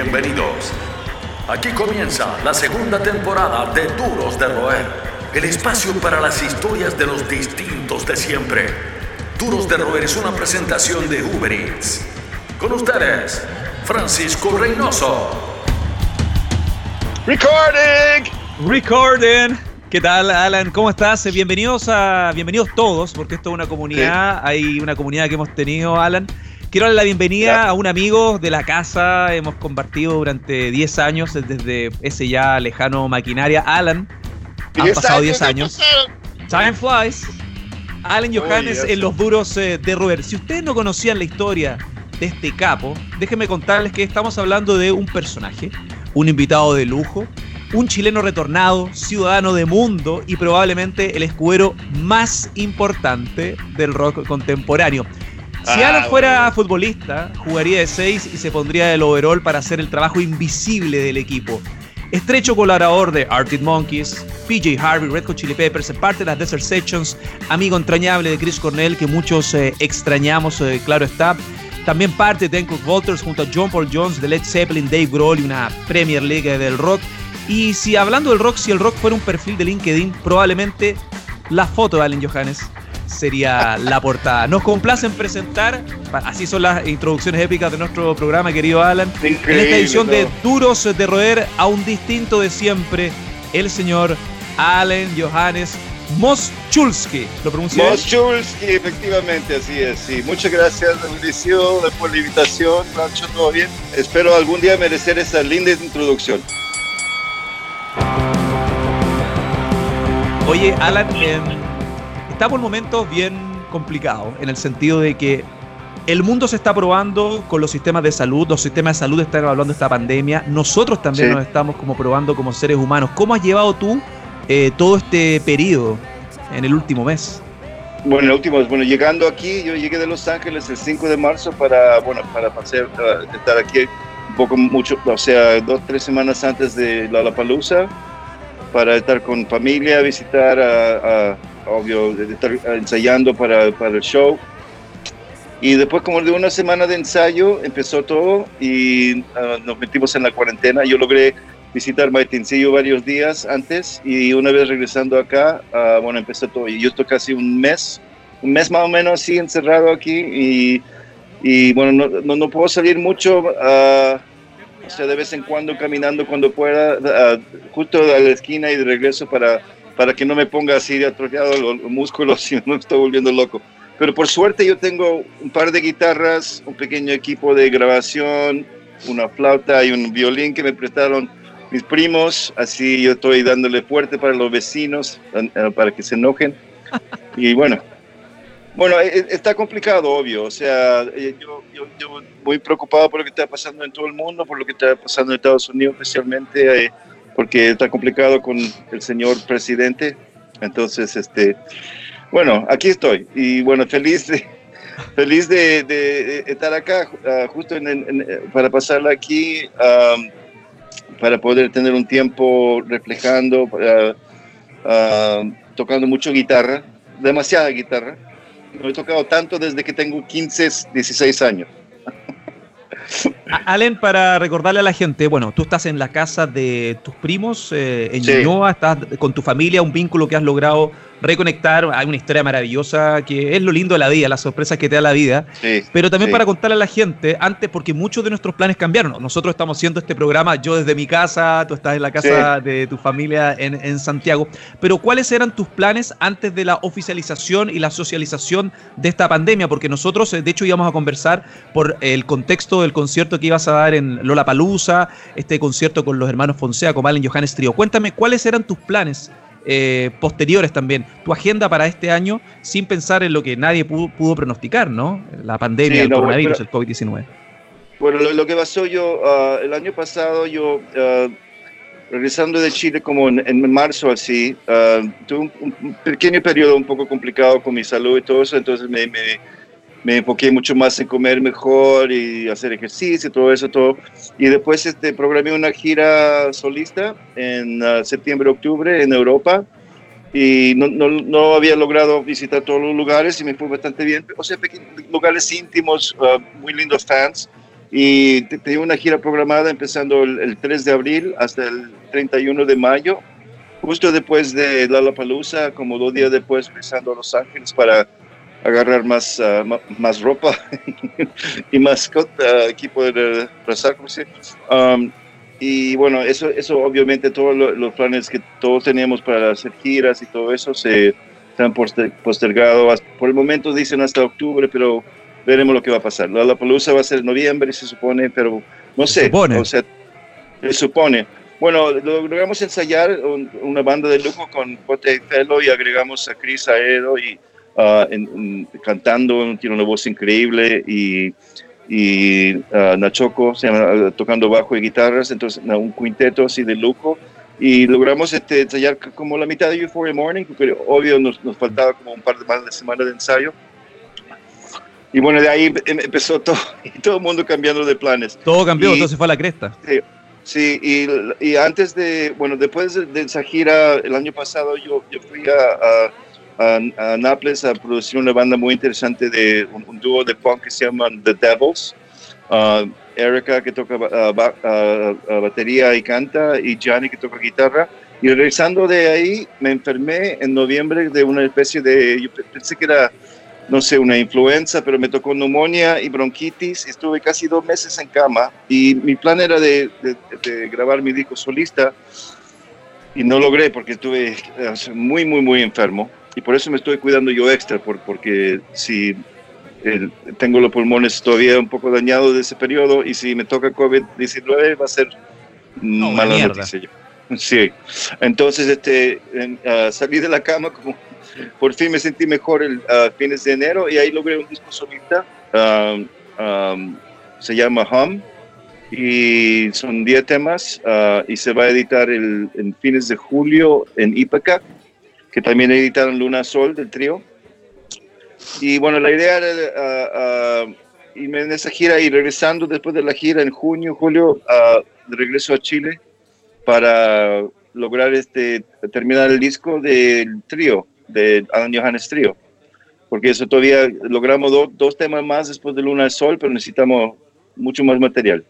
Bienvenidos. Aquí comienza la segunda temporada de Duros de Roer, el espacio para las historias de los distintos de siempre. Duros de Roer es una presentación de Uber Eats. Con ustedes, Francisco Reynoso. Recording. Recording. ¿Qué tal, Alan? ¿Cómo estás? Bienvenidos a, bienvenidos todos, porque esto es una comunidad. Hay una comunidad que hemos tenido, Alan. Quiero darle la bienvenida a un amigo de la casa. Hemos compartido durante 10 años desde ese ya lejano maquinaria. Alan. Han pasado 10 años. Time flies. Alan Johannes en los duros eh, de Robert. Si ustedes no conocían la historia de este capo, déjenme contarles que estamos hablando de un personaje, un invitado de lujo, un chileno retornado, ciudadano de mundo y probablemente el escudero más importante del rock contemporáneo. Si Alan ah, fuera futbolista, jugaría de 6 y se pondría del overall para hacer el trabajo invisible del equipo. Estrecho colaborador de Arctic Monkeys, PJ Harvey, Red Hot Chili Peppers, parte de las Desert Sections, amigo entrañable de Chris Cornell, que muchos eh, extrañamos, eh, claro está. También parte de Hancock Walters junto a John Paul Jones, de Led Zeppelin, Dave Grohl y una Premier League del rock. Y si hablando del rock, si el rock fuera un perfil de LinkedIn, probablemente la foto de Allen Johannes sería la portada. Nos complace en presentar, así son las introducciones épicas de nuestro programa, querido Alan, en esta edición de Duros de Roer a un distinto de siempre, el señor Allen Johannes Moschulski. ¿Lo pronuncié? Moschulski, efectivamente, así es. Sí. Muchas gracias, Mauricio, por la invitación. Rancho, todo bien. Espero algún día merecer esa linda introducción. Oye, Alan, eh, está por momentos bien complicado, en el sentido de que el mundo se está probando con los sistemas de salud, los sistemas de salud están evaluando esta pandemia, nosotros también nos estamos como probando como seres humanos. ¿Cómo has llevado tú eh, todo este periodo en el último mes? Bueno, el último, bueno, llegando aquí, yo llegué de Los Ángeles el 5 de marzo para, bueno, para pasar, estar aquí un poco mucho, o sea, dos, tres semanas antes de la Palusa, para estar con familia, visitar a obvio, de estar ensayando para, para el show. Y después como de una semana de ensayo empezó todo y ah, nos metimos en la cuarentena. Yo logré visitar Maitencillo varios días antes y una vez regresando acá, uh, bueno, empezó todo. Y yo estoy casi un mes, un mes más o menos así encerrado aquí y, y bueno, no, no, no, puedo salir mucho, uh, o sea, de vez en cuando caminando cuando pueda, justo a la esquina y de regreso para para que no me ponga así de atrofiado los, músculos y no me estoy volviendo loco. Pero por suerte yo tengo un par de guitarras, un pequeño equipo de grabación, una flauta y un violín que me prestaron mis primos, así yo estoy dándole fuerte para los vecinos, eh, para que se enojen. Y bueno, bueno, e, e, está complicado, obvio. O sea, eh, yo, yo, yo, muy preocupado por lo que está pasando en todo el mundo, por lo que está pasando en Estados Unidos especialmente. Porque está complicado con el señor presidente. Entonces, este, bueno, aquí estoy y bueno, feliz de, feliz de, estar acá, ah, justo para pasarla aquí, para poder tener un tiempo reflejando, ah, tocando mucho guitarra, demasiada guitarra. No he tocado tanto desde que tengo 15, 16 años. Allen, para recordarle a la gente, bueno, tú estás en la casa de tus primos eh, en Ñuñoa, estás con tu familia, un vínculo que has logrado reconectar. Hay una historia maravillosa que es lo lindo de la vida, las sorpresas que te da la vida. pero también para contarle a la gente, antes, porque muchos de nuestros planes cambiaron. Nosotros estamos haciendo este programa, yo desde mi casa, tú estás en la casa de tu familia en, en Santiago. Pero, ¿cuáles eran tus planes antes de la oficialización y la socialización de esta pandemia? Porque nosotros, eh, de hecho, íbamos a conversar por el contexto del concierto que ibas a dar en Lola Palusa, este concierto con los hermanos Fonseca, Valen Johannes Trio. Cuéntame, ¿cuáles eran tus planes? Eh, posteriores también, tu agenda para este año sin pensar en lo que nadie pudo, pronosticar, ¿no? La pandemia, el coronavirus, el COVID-19. Bueno, lo, que pasó yo, uh, el año pasado yo, uh, regresando de Chile como en, marzo así, uh, tuve un, pequeño periodo un poco complicado con mi salud y todo eso, entonces me me enfoqué mucho más en comer mejor y hacer ejercicio, todo eso, todo. Y después este, programé una gira solista en uh, septiembre, octubre en Europa y no, no, no, había logrado visitar todos los lugares y me fue bastante bien. O sea, lugares íntimos, uh, muy lindos fans, Y tengo una gira programada empezando el, 3 de abril hasta el 31 de mayo, justo después de Lollapalooza, como dos días después, empezando a Los Ángeles para agarrar más, ah, más ropa y más uh, equipo de rezar, um, y bueno, eso, eso obviamente todos los planes que todos teníamos para hacer giras y todo eso se, han postergado. Por el momento dicen hasta octubre, pero veremos lo que va a pasar. La Palusa va a ser en noviembre, se supone, pero no sé. Supone. O sea, se supone. Bueno, logramos ensayar una banda de lujo con J. Fellow y agregamos a Chris Aedo y uh, cantando, tiene una voz increíble y, y uh, Nachoco se llama, tocando bajo y guitarras, entonces un quinteto así de lujo y logramos este, ensayar como la mitad de Euphoria Morning, porque obvio nos, nos faltaba como un par de más de semana de ensayo. Y bueno, de ahí em, empezó todo, y todo el mundo cambiando de planes. Todo cambió, entonces fue a la cresta. Sí, sí y, y, antes de, bueno, después de, esa gira el año pasado, yo, yo fui a, a, a, Nápoles a producir una banda muy interesante de un, dúo de punk que se llaman The Devils. Uh, Erika que toca uh, uh, batería y canta, y Gianni que toca guitarra. Y regresando de ahí, me enfermé en noviembre de una especie de, yo pensé que era, no sé, una influenza, pero me tocó neumonía y bronquitis. Y estuve casi dos meses en cama. Y mi plan era de, de, grabar mi disco solista. Y no logré porque estuve eh, muy, muy, muy enfermo. Y por eso me estoy cuidando yo extra, por, porque si tengo los pulmones todavía un poco dañados de ese periodo y si me toca COVID-19 va a ser mala noticia. Sí, entonces este, uh, salí de la cama como por fin me sentí mejor el uh, fines de enero y ahí logré un disco solista, um, um, se llama Hum y son 10 temas uh, y se va a editar el, en fines de julio en Ipaca, que también editaron Luna Sol del trío. Y bueno, la idea era uh, uh, irme en esa gira y regresando después de la gira en junio, julio, de regreso a Chile para lograr este, terminar el disco del trío, de Alan Johannes Trío. Porque eso todavía logramos dos temas más después de Luna Sol, pero necesitamos mucho más material.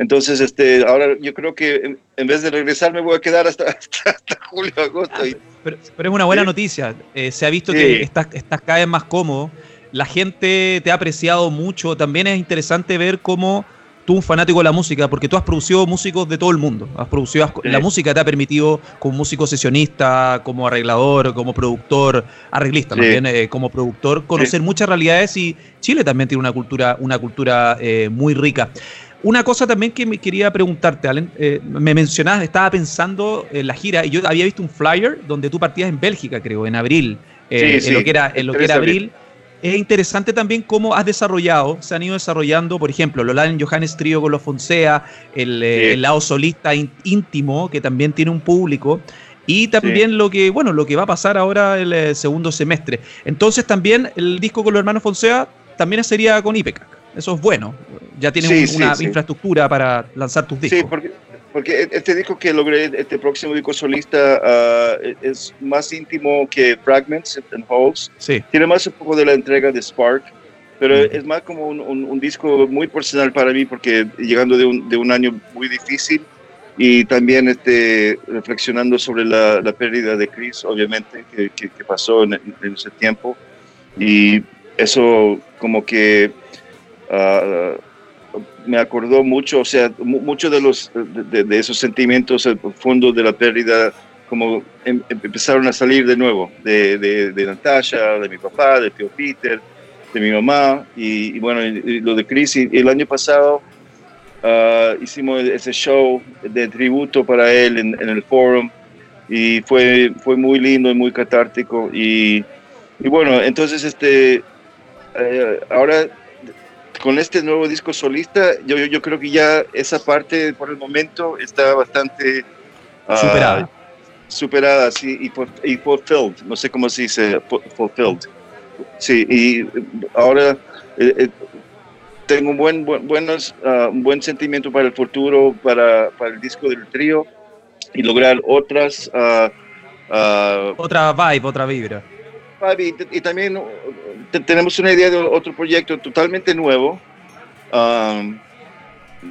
Entonces, este, ahora yo creo que en, vez de regresar me voy a quedar hasta, hasta, julio, agosto. Y, pero, es una buena noticia. Eh, se ha visto que estás, estás cada vez más cómodo. La gente te ha apreciado mucho. También es interesante ver cómo tú, un fanático de la música, porque tú has producido músicos de todo el mundo. Has producido, La música te ha permitido, como músico sesionista, como arreglador, como productor, arreglista también, eh, como productor, conocer muchas realidades y Chile también tiene una cultura, una cultura eh, muy rica. Una cosa también que me quería preguntarte, Allen, eh, me mencionabas, estaba pensando en la gira y yo había visto un flyer donde tú partías en Bélgica, creo, en abril, eh, en lo que era, en lo que era abril. Es interesante también cómo has desarrollado, se han ido desarrollando, por ejemplo, Lolan Johannes Trío con los Fonsea, el, eh, el lado solista íntimo, que también tiene un público, y también lo que, bueno, lo que va a pasar ahora el segundo semestre. Entonces también el disco con los hermanos Fonsea también sería con IPECAC. Eso es bueno. Ya tienes una infraestructura para lanzar tus discos. Sí, porque, porque este disco que logré, este próximo disco solista, ah, es más íntimo que Fragments and Holes. Sí. Tiene más un poco de la entrega de Spark, pero es más como un, un, disco muy personal para mí, porque llegando de un, de un año muy difícil y también este, reflexionando sobre la, la pérdida de Chris, obviamente, que, que, pasó en, en ese tiempo. Y eso como que Ah, me acordó mucho, o sea, muchos de los de, esos sentimientos profundos de la pérdida, como em, empezaron a salir de nuevo, de, de, Natasha, de mi papá, de tío Peter, de mi mamá, y, bueno, lo de Chris. Y, el año pasado ah, hicimos ese show de tributo para él en, el forum, y fue, fue muy lindo y muy catártico. Y, y bueno, entonces, este, eh, ahora con este nuevo disco solista, yo, yo, creo que ya esa parte por el momento está bastante ah, superada. superada, sí, y, fulfilled, no sé cómo se dice, fulfilled. Sí, y ahora eh, eh, tengo un buen, buenos, ah, un buen sentimiento para el futuro, para, para el disco del trío y lograr otras... Uh, otra vibe, otra vibra. y también tenemos una idea de otro proyecto totalmente nuevo, um,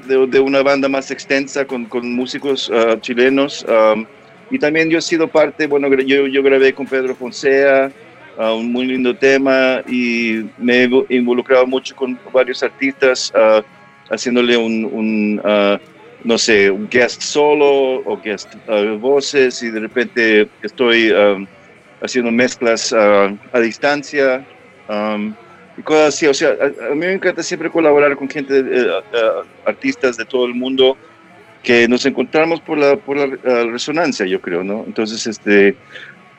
de, una banda más extensa con, con músicos uh, chilenos. Um, y también yo he sido parte, bueno, yo, yo grabé con Pedro Fonsea, uh, un muy lindo tema, y me he involucrado mucho con varios artistas, uh, haciéndole un, un no sé, un guest solo o guest voces, y de repente estoy um, haciendo mezclas a distancia. Um, y cosas así. O sea, a, mí me encanta siempre colaborar con gente, eh, eh, artistas de todo el mundo, que nos encontramos por la, por la resonancia, yo creo, ¿no? Entonces, este,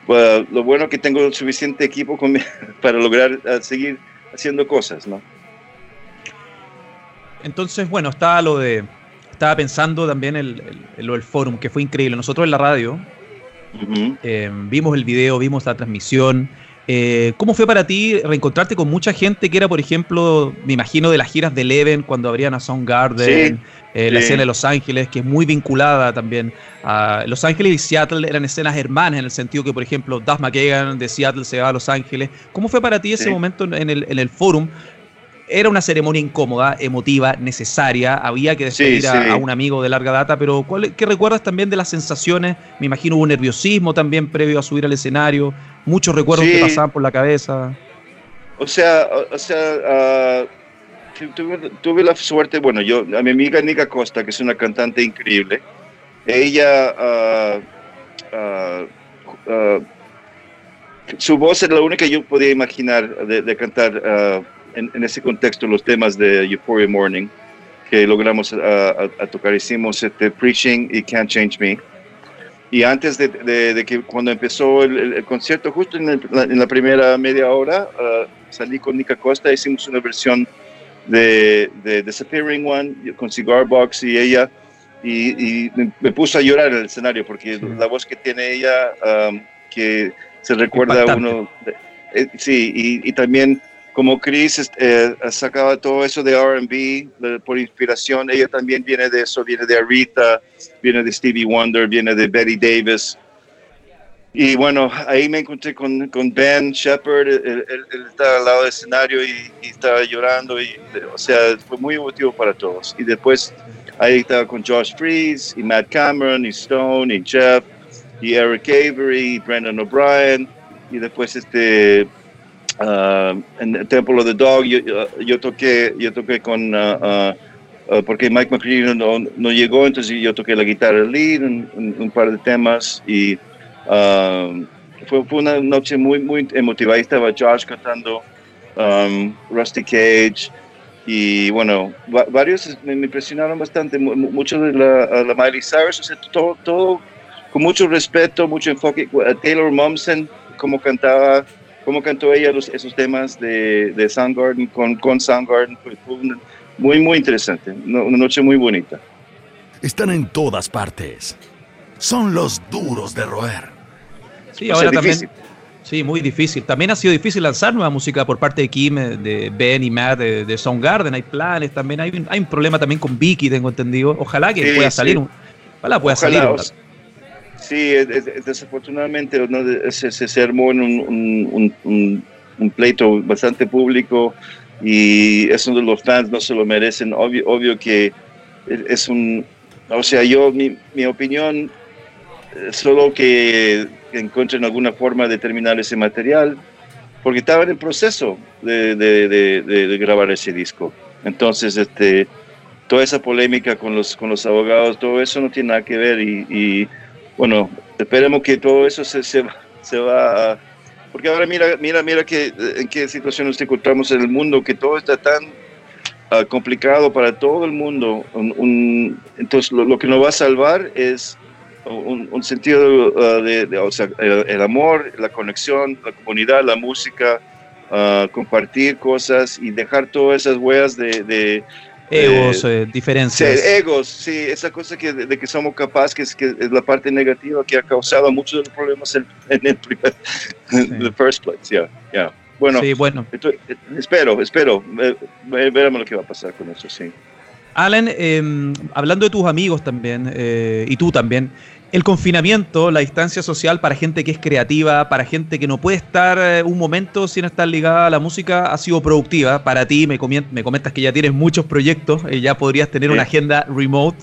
lo bueno que tengo suficiente equipo para lograr eh, seguir haciendo cosas, ¿no? Entonces, bueno, estaba lo de, estaba pensando también el, el, el, forum, que fue increíble. Nosotros en la radio vimos el video, vimos la transmisión, eh, ¿Cómo fue para ti reencontrarte con mucha gente que era, por ejemplo, me imagino de las giras de Eleven cuando abrían a Soundgarden, eh, la escena de Los Ángeles, que es muy vinculada también a Los Ángeles y Seattle eran escenas hermanas en el sentido que, por ejemplo, Duff McKagan de Seattle se va a Los Ángeles. ¿Cómo fue para ti ese momento en el, en el forum era una ceremonia incómoda, emotiva, necesaria. Había que despedir A, un amigo de larga data, pero ¿qué recuerdas también de las sensaciones? Me imagino hubo nerviosismo también previo a subir al escenario, muchos recuerdos que pasaban por la cabeza. O sea, o sea ah, tuve, la suerte, bueno, yo, a mi amiga Nika Costa, que es una cantante increíble, ella, uh, su voz era la única que yo podía imaginar de, cantar en, ese contexto los temas de Euphoria Morning que logramos a, tocar. Hicimos este Preaching y Can't Change Me. Y antes de, de, que cuando empezó el, concierto, justo en, la primera media hora, uh, salí con Nika Costa, hicimos una versión de, de Disappearing One con Cigar Box y ella, y, me puso a llorar en el escenario porque la voz que tiene ella, um, que se recuerda a uno, eh, sí, y, y también como Chris eh, sacaba todo eso de RB por inspiración, ella también viene de eso, viene de Arita, viene de Stevie Wonder, viene de Betty Davis. Y bueno, ahí me encontré con, con Ben Shepard, él, estaba al lado del escenario y, estaba llorando, y, o sea, fue muy emotivo para todos. Y después ahí estaba con Josh Freeze, y Matt Cameron, y Stone, y Jeff, y Eric Avery, y Brendan O'Brien, y después este Ah, en el Temple of the Dog yo, toqué, yo toqué con, uh, porque Mike McCready no, no, llegó, entonces yo toqué la guitarra lead, un, un, par de temas y fue, fue, una noche muy, muy emotiva. Ahí estaba Josh cantando um, Rusty Cage y bueno, varios me, impresionaron bastante, mucho de la, la Miley Cyrus, o sea, todo, todo con mucho respeto, mucho enfoque. Taylor Momsen, como cantaba cómo cantó ella los, esos temas de, de Soundgarden con, con Soundgarden. Fue, muy, muy interesante. Una, noche muy bonita. Están en todas partes. Son los duros de roer. Sí, ahora también. Sí, muy difícil. También ha sido difícil lanzar nueva música por parte de Kim, de Ben y Matt de, de Soundgarden. Hay planes también. Hay un, hay un problema también con Vicky, tengo entendido. Ojalá que pueda salir. Un, ojalá pueda salir. Sí, desafortunadamente se, se, armó en un, un, pleito bastante público y eso de los fans no se lo merecen. Obvio, obvio que es un... O sea, yo, mi, mi opinión, solo que encuentren alguna forma de terminar ese material, porque estaba en el proceso de, de, de, grabar ese disco. Entonces, este, toda esa polémica con los, con los abogados, todo eso no tiene nada que ver y bueno, esperemos que todo eso se, se, se va a, Porque ahora mira, mira, mira que, en qué situación nos encontramos en el mundo, que todo está tan ah, complicado para todo el mundo. entonces, lo, que nos va a salvar es un, sentido ah, de, o sea, el, amor, la conexión, la comunidad, la música, uh, compartir cosas y dejar todas esas huellas de Egos, eh, diferencias. Sí, egos, sí, esa cosa que, de, que somos capaces, que es, que es la parte negativa que ha causado muchos de los problemas en, el primer, the first place, yeah, yeah. Bueno, sí, bueno. espero, espero, veremos lo que va a pasar con eso, sí. Alan, em, hablando de tus amigos también, eh, y tú también, el confinamiento, la distancia social para gente que es creativa, para gente que no puede estar eh, un momento sin estar ligada a la música, ha sido productiva. Para ti, me, comentas que ya tienes muchos proyectos, y ya podrías tener una agenda remote.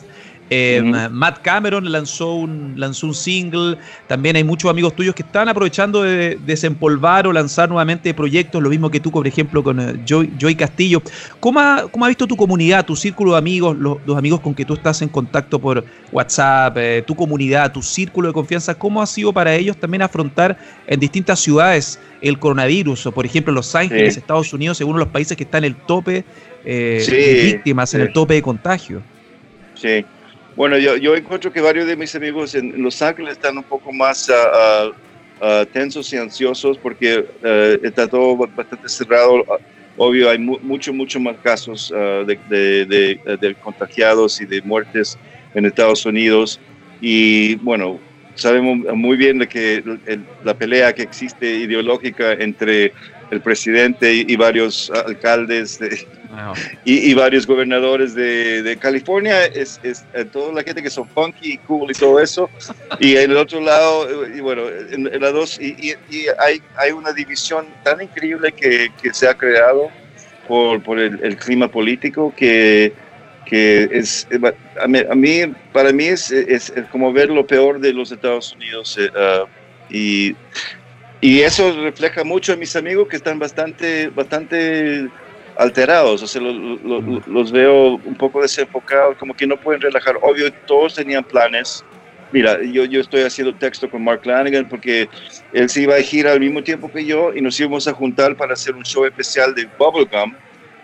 Eh, Matt Cameron lanzó un, lanzó un single. También hay muchos amigos tuyos que están aprovechando de, desempolvar o lanzar nuevamente proyectos. Lo mismo que tú, por ejemplo, con eh, Joy, Castillo. ¿Cómo ha, ¿Cómo ha, visto tu comunidad, tu círculo de amigos, los, amigos con que tú estás en contacto por WhatsApp, eh, tu comunidad, tu círculo de confianza? ¿Cómo ha sido para ellos también afrontar en distintas ciudades el coronavirus? O, por ejemplo, Los Ángeles, Estados Unidos, según los países que están en el tope de víctimas, en el tope de contagio. Sí. Bueno, yo, encuentro que varios de mis amigos en Los Ángeles están un poco más ah, ah, tensos y ansiosos porque eh, está todo bastante cerrado. Obvio, hay mucho, mucho más casos de, de, contagiados y de muertes en Estados Unidos. Y bueno, sabemos muy bien de que la pelea que existe ideológica entre el presidente y, varios alcaldes y, varios gobernadores de, California, es, es, eh, toda la gente que son funky y cool y todo eso. Y en el otro lado, eh, y bueno, en, la dos, y, hay, hay una división tan increíble que, que se ha creado por, por el, clima político que, que es, eh, a mí, para mí es, es, como ver lo peor de los Estados Unidos. y y eso refleja mucho a mis amigos que están bastante, bastante alterados, o sea, los veo un poco desenfocados, como que no pueden relajar. Obvio, todos tenían planes. Mira, yo, yo estoy haciendo texto con Mark Lanigan porque él se iba a girar al mismo tiempo que yo y nos íbamos a juntar para hacer un show especial de Bubblegum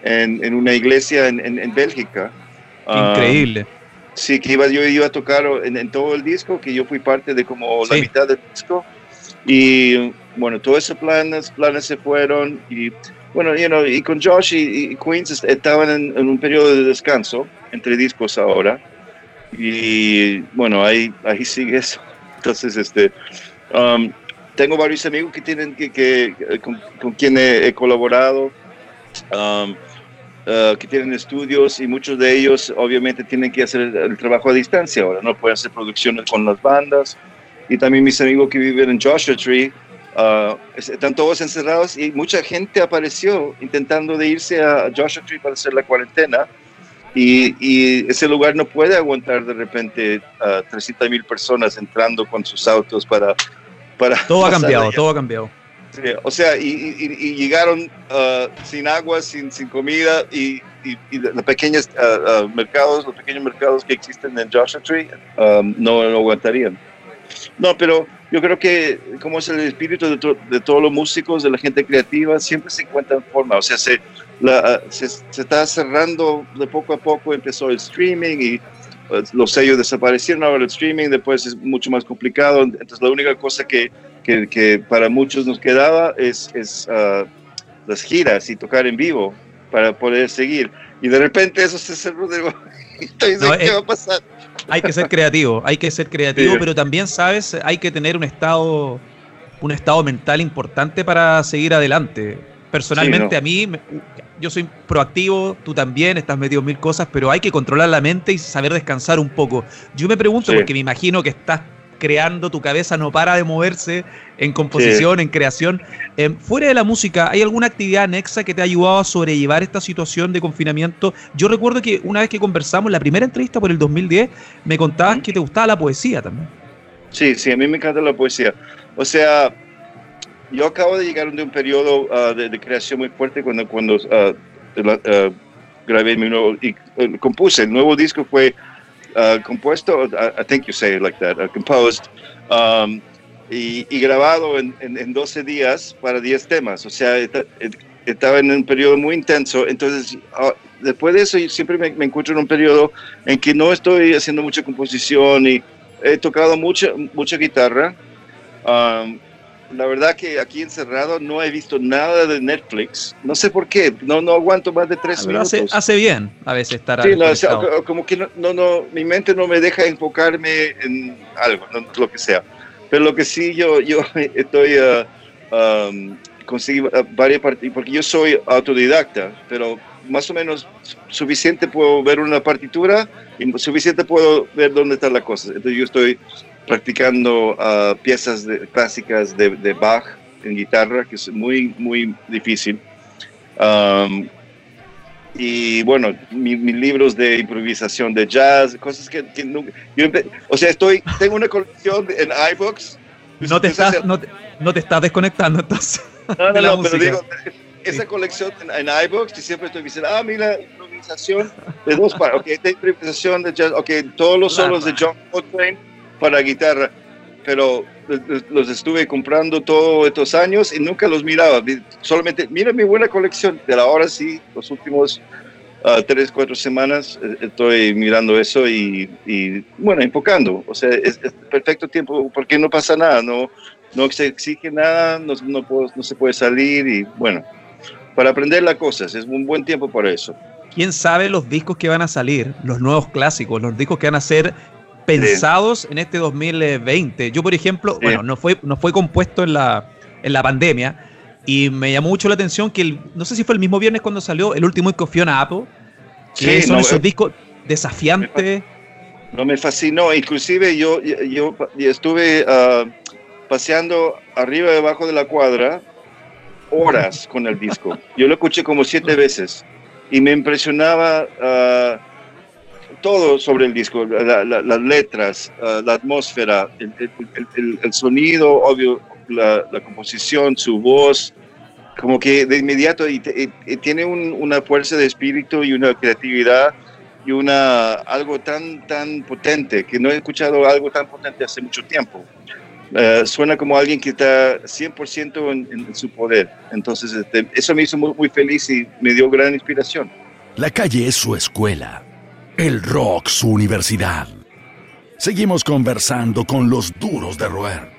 en, en una iglesia en, en, Bélgica. Increíble. sí, que iba, yo iba a tocar en, todo el disco, que yo fui parte de como la mitad del disco. Y bueno, todos esos planes, planes se fueron y bueno, you know, y con Josh y, Queens estaban en, un periodo de descanso entre discos ahora y bueno, ahí, ahí sigue eso. Entonces, este, um, tengo varios amigos que tienen que, que con, con quien he, colaborado. Um, uh, que tienen estudios y muchos de ellos obviamente tienen que hacer el, trabajo a distancia ahora, no pueden hacer producciones con las bandas. Y también mis amigos que viven en Joshua Tree, Uh, están todos encerrados y mucha gente apareció intentando de irse a Joshua Tree para hacer la cuarentena y, ese lugar no puede aguantar de repente a 300 mil personas entrando con sus autos para... para todo ha cambiado, todo ha cambiado. o sea, y, llegaron uh, sin agua, sin, sin comida y, los pequeños uh, mercados, los pequeños mercados que existen en Joshua Tree um, no, no aguantarían. No, pero yo creo que como es el espíritu de, todos los músicos, de la gente creativa, siempre se encuentra en forma. O sea, se, se, está cerrando de poco a poco, empezó el streaming y pues, los sellos desaparecieron, ahora el streaming después es mucho más complicado. Entonces la única cosa que, que, que para muchos nos quedaba es, es uh, las giras y tocar en vivo para poder seguir. Y de repente eso se cerró de nuevo. ¿qué va a pasar? Hay que ser creativo, hay que ser creativo, pero también, ¿sabes? Hay que tener un estado, un estado mental importante para seguir adelante. Personalmente, a mí, yo soy proactivo, tú también, estás metido en mil cosas, pero hay que controlar la mente y saber descansar un poco. Yo me pregunto, porque me imagino que estás creando, tu cabeza no para de moverse en composición, en creación. Em, fuera de la música, ¿hay alguna actividad anexa que te ha ayudado a sobrellevar esta situación de confinamiento? Yo recuerdo que una vez que conversamos, la primera entrevista por el 2010, me contabas que te gustaba la poesía también. Sí, sí, a mí me encanta la poesía. O sea, yo acabo de llegar de un periodo ah, de, creación muy fuerte cuando, cuando uh, grabé mi nuevo, y eh, compuse. El nuevo disco fue Uh, compuesto, I, think you say it like that, uh, composed, um, y, grabado en, en, 12 días para 10 temas. O sea, estaba en un periodo muy intenso. Entonces, uh, después de eso, yo siempre me, encuentro en un periodo en que no estoy haciendo mucha composición y he tocado mucha, mucha guitarra. Um, la verdad que aquí encerrado no he visto nada de Netflix. No sé por qué, no, no aguanto más de tres ah, minutos. Hace, bien a veces estar Sí, como que no, no, mi mente no me deja enfocarme en algo, lo que sea. Pero lo que sí yo, yo estoy, uh, um, conseguí uh, varias partidas, porque yo soy autodidacta, pero más o menos suficiente puedo ver una partitura y suficiente puedo ver dónde está la cosa. Entonces yo estoy practicando uh, piezas de, clásicas de, de, Bach en guitarra, que es muy, muy difícil. Um, y bueno, mis libros de improvisación de jazz, cosas que, nunca... Yo o sea, estoy, tengo una colección en iBooks. No te, estás, no, te, no te estás desconectando entonces. No, no, no, pero digo, esa colección en, en iBooks, y siempre estoy diciendo, ah, mira, improvisación de dos partes, ok, de improvisación de jazz, ok, todos los solos de John Coltrane para guitarra, pero los estuve comprando todos estos años y nunca los miraba. Solamente, mira mi buena colección. De la hora sí, los últimos uh, tres, cuatro semanas eh, estoy mirando eso y, bueno, enfocando. O sea, es, perfecto tiempo porque no pasa nada, no, no se exige nada, no, no, no se puede salir y bueno, para aprender las cosas, es un buen tiempo para eso. ¿Quién sabe los discos que van a salir, los nuevos clásicos, los discos que van a ser pensados en este 2020. Yo, por ejemplo, bueno, no fue, no fue compuesto en la, en la pandemia y me llamó mucho la atención que, el, no sé si fue el mismo viernes cuando salió el último disco Fiona Apple, que son esos eh, discos desafiantes. No me fascinó, inclusive yo, yo, estuve uh, paseando arriba y debajo de la cuadra horas con el disco. Yo lo escuché como siete veces y me impresionaba uh, todo sobre el disco, las letras, ah, la atmósfera, el, sonido, obvio, la, composición, su voz, como que de inmediato y, tiene una fuerza de espíritu y una creatividad y una algo tan tan potente que no he escuchado algo tan potente hace mucho tiempo. Ah, suena como alguien que está 100% en, en, su poder. Entonces, este, eso me hizo muy, muy feliz y me dio gran inspiración. La calle es su escuela el rock, su universidad. Seguimos conversando con los duros de roer.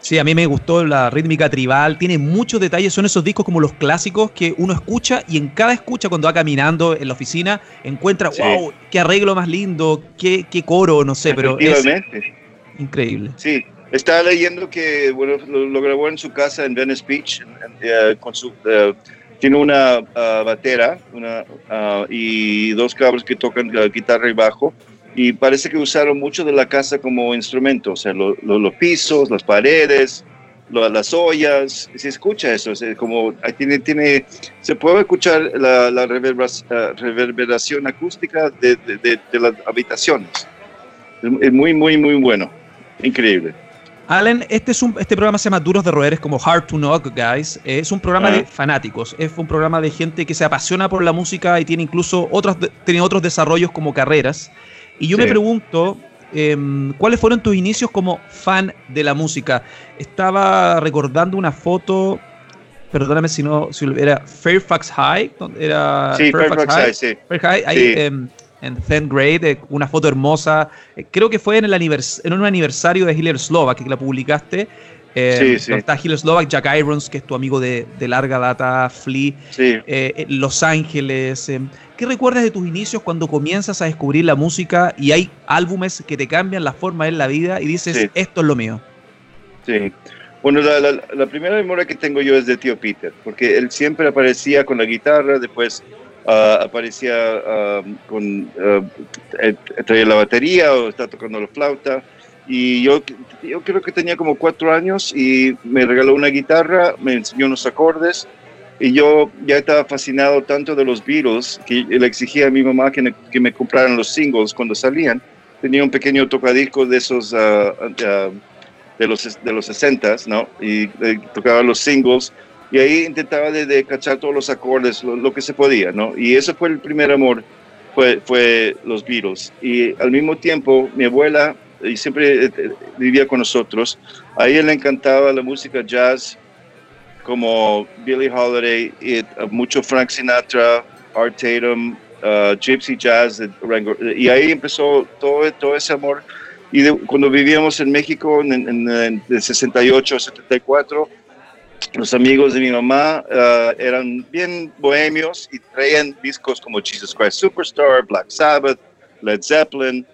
Sí, a mí me gustó la rítmica tribal, tiene muchos detalles, son esos discos como los clásicos que uno escucha y en cada escucha cuando va caminando en la oficina encuentra, wow, qué arreglo más lindo, qué, qué coro, no sé, pero es increíble. Sí, estaba leyendo que bueno, lo, grabó en su casa en Venice Beach eh, con su... Eh, tiene una uh, batera una, uh, y dos cabros que tocan uh, guitarra y bajo. Y parece que usaron mucho de la casa como instrumento, o sea, los pisos, las paredes, las ollas. Se escucha eso, como tiene, tiene, se puede escuchar la, la reverberación acústica de, de, de, las habitaciones. Es muy, muy, muy bueno. Increíble. Allen, este, es un, este programa se llama Duros de Roer, es como Hard to Knock, guys. Es un programa de fanáticos, es un programa de gente que se apasiona por la música y tiene incluso otros, tiene otros desarrollos como carreras. Y yo me pregunto, em, ¿cuáles fueron tus inicios como fan de la música? Estaba recordando una foto, perdóname si no, si era Fairfax High, era sí, Fairfax, High, sí. Fairfax High, ahí, em, en 10th grade, una foto hermosa. Eh, creo que fue en, el en un aniversario de Hiller Slovak que la publicaste. Eh, sí, sí. Está Hiller Slovak, Jack Irons, que es tu amigo de, larga data, Flea, sí. Eh, Los Ángeles. ¿Qué recuerdas de tus inicios cuando comienzas a descubrir la música y hay álbumes que te cambian la forma de la vida y dices, esto es lo mío? Sí. Bueno, la, la, primera memoria que tengo yo es de Tío Peter, porque él siempre aparecía con la guitarra, después Ah, aparecía con, uh, traía la batería o está tocando la flauta. Y yo, yo creo que tenía como cuatro años y me regaló una guitarra, me enseñó unos acordes y yo ya estaba fascinado tanto de los Beatles que le exigía a mi mamá que me, que me compraran los singles cuando salían. Tenía un pequeño tocadisco de esos uh, de los de los 60 ¿no? Y eh, tocaba los singles y ahí intentaba de, cachar todos los acordes, lo, que se podía, ¿no? Y eso fue el primer amor, fue, fue los Beatles. Y al mismo tiempo, mi abuela, y siempre eh, eh, vivía con nosotros, a ella le encantaba la música jazz, como Billie Holiday, uh, mucho Frank Sinatra, Art Tatum, uh, Gypsy Jazz, y ahí empezó todo, todo ese amor. Y cuando vivíamos en México en, en, en, en 68, 74, los amigos de mi mamá uh, eran bien bohemios y traían discos como Jesus Christ Superstar, Black Sabbath, Led Zeppelin.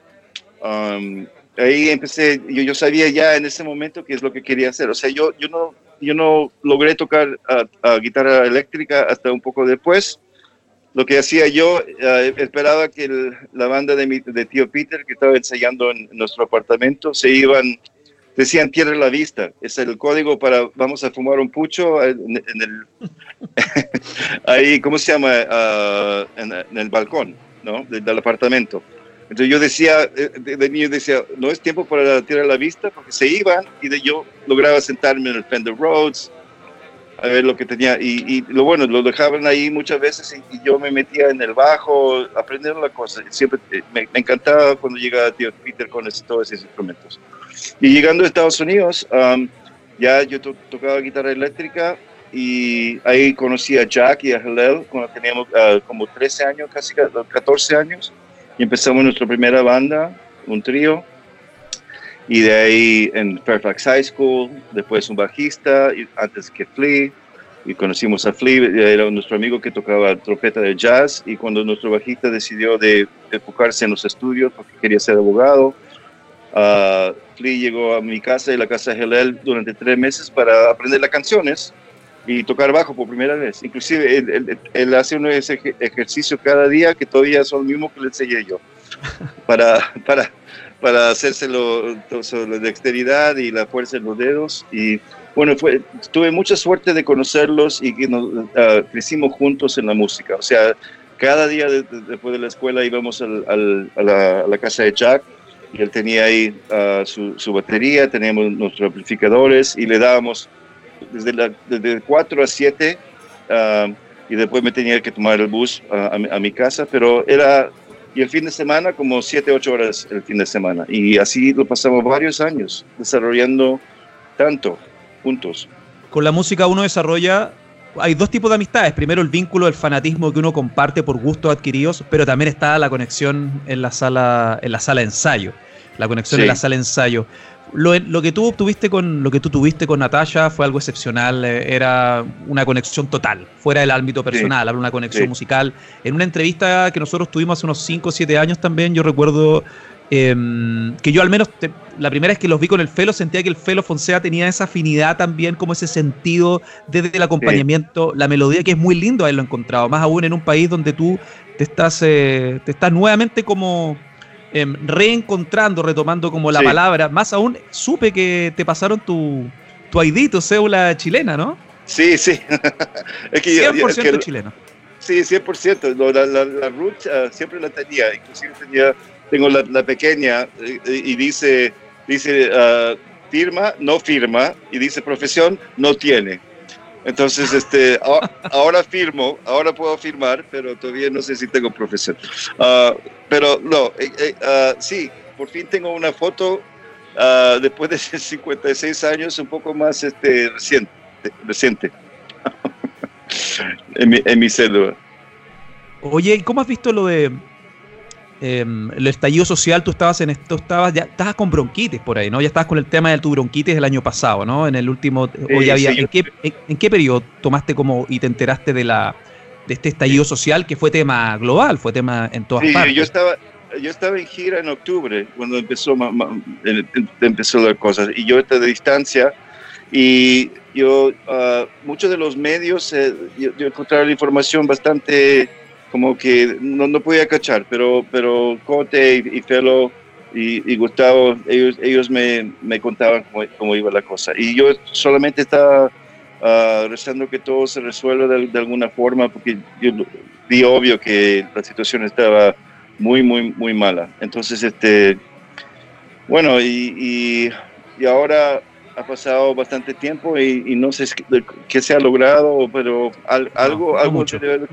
Um, ahí empecé, yo, yo, sabía ya en ese momento qué es lo que quería hacer. O sea, yo, yo, no, yo no logré tocar guitarra eléctrica hasta un poco después, lo que hacía yo, eh, esperaba que la banda de, mi, de tío Peter, que estaba ensayando en, nuestro apartamento, se iban, decían tierra la vista. Es el código para vamos a fumar un pucho en, el, ahí, ¿cómo se llama? Ah, en, el balcón, ¿no? Del, apartamento. Entonces yo decía, eh, de, niño decía, no es tiempo para tirar la vista, porque se iban y de, yo lograba sentarme en el Fender Roads, a ver lo que tenía. Y, lo bueno, lo dejaban ahí muchas veces y, yo me metía en el bajo, aprender la cosa. Siempre eh, me, encantaba cuando llegaba tío Peter con todos esos instrumentos. Y llegando a Estados Unidos, ya yo tocaba guitarra eléctrica y ahí conocí a Jack y a Hillel cuando teníamos ah, como 13 años, casi 14 años. Y empezamos nuestra primera banda, un trío y de ahí en Fairfax High School, después un bajista, y antes que Flea, y conocimos a Flea, era nuestro amigo que tocaba trompeta de jazz, y cuando nuestro bajista decidió de, enfocarse en los estudios porque quería ser abogado, uh, Flea llegó a mi casa y la casa de Hillel durante tres meses para aprender las canciones y tocar bajo por primera vez. Inclusive él, él, hace un ejercicio cada día que todavía son los mismos que le enseñé yo, para, para para hacérselo sobre la dexteridad y la fuerza en los dedos. Y bueno, fue, tuve mucha suerte de conocerlos y nos, ah, crecimos juntos en la música. O sea, cada día después de la escuela íbamos al, a, la, casa de Jack y él tenía ahí ah, su, su, batería, teníamos nuestros amplificadores y le dábamos desde, la, desde 4 a 7 ah, y después me tenía que tomar el bus a, a mi casa, pero era y el fin de semana como 7, 8 horas el fin de semana. Y así lo pasamos varios años desarrollando tanto juntos. Con la música uno desarrolla, hay dos tipos de amistades. Primero el vínculo, el fanatismo que uno comparte por gustos adquiridos, pero también está la conexión en la sala, en la sala de ensayo. La conexión en la sala de ensayo lo, que tú tuviste con lo que tú tuviste con Natasha fue algo excepcional, eh, era una conexión total, fuera del ámbito personal, habla una conexión musical. En una entrevista que nosotros tuvimos hace unos 5 o 7 años también, yo recuerdo em, que yo al menos la primera vez que los vi con el Felo sentía que el Felo Fonsea tenía esa afinidad también, como ese sentido desde el acompañamiento, la melodía que es muy lindo haberlo encontrado, más aún en un país donde tú te estás, eh, te estás nuevamente como Em, reencontrando, retomando como la palabra. Más aún, supe que te pasaron tu, tu ID, tu cédula chilena, ¿no? Sí, sí. es que 100% chileno. Sí, 100%. la, la, la root ah, siempre la tenía. Inclusive tenía, tengo la, la pequeña eh, y dice, dice uh, firma, no firma, y dice profesión, no tiene. Entonces, este, ahora firmo, ahora puedo firmar, pero todavía no sé si tengo profesión. Uh, pero no, uh, sí, por fin tengo una foto uh, después de 56 años, un poco más este, reciente, reciente en, mi, en mi. Oye, ¿cómo has visto lo de Em, el estallido social, tú estabas en esto, estabas ya estabas con bronquitis por ahí, ¿no? Ya estabas con el tema de tu bronquitis el año pasado, ¿no? En el último, había, ¿en, qué, en, qué, periodo tomaste como y te enteraste de la de este estallido social que fue tema global, fue tema en todas partes? Yo estaba, yo estaba en gira en octubre cuando empezó, empezó la cosa y yo estaba de distancia y yo, uh, muchos de los medios, eh, yo, yo encontraba la información bastante como que no, no podía cachar, pero, pero Cote y, Felo y, Gustavo, ellos, ellos me, me contaban cómo, cómo, iba la cosa. Y yo solamente estaba uh, rezando que todo se resuelva de, de, alguna forma, porque yo vi obvio que la situación estaba muy, muy, muy mala. Entonces, este, bueno, y, y, ahora ha pasado bastante tiempo y, y no sé qué se ha logrado, pero algo, algo mucho. Debe,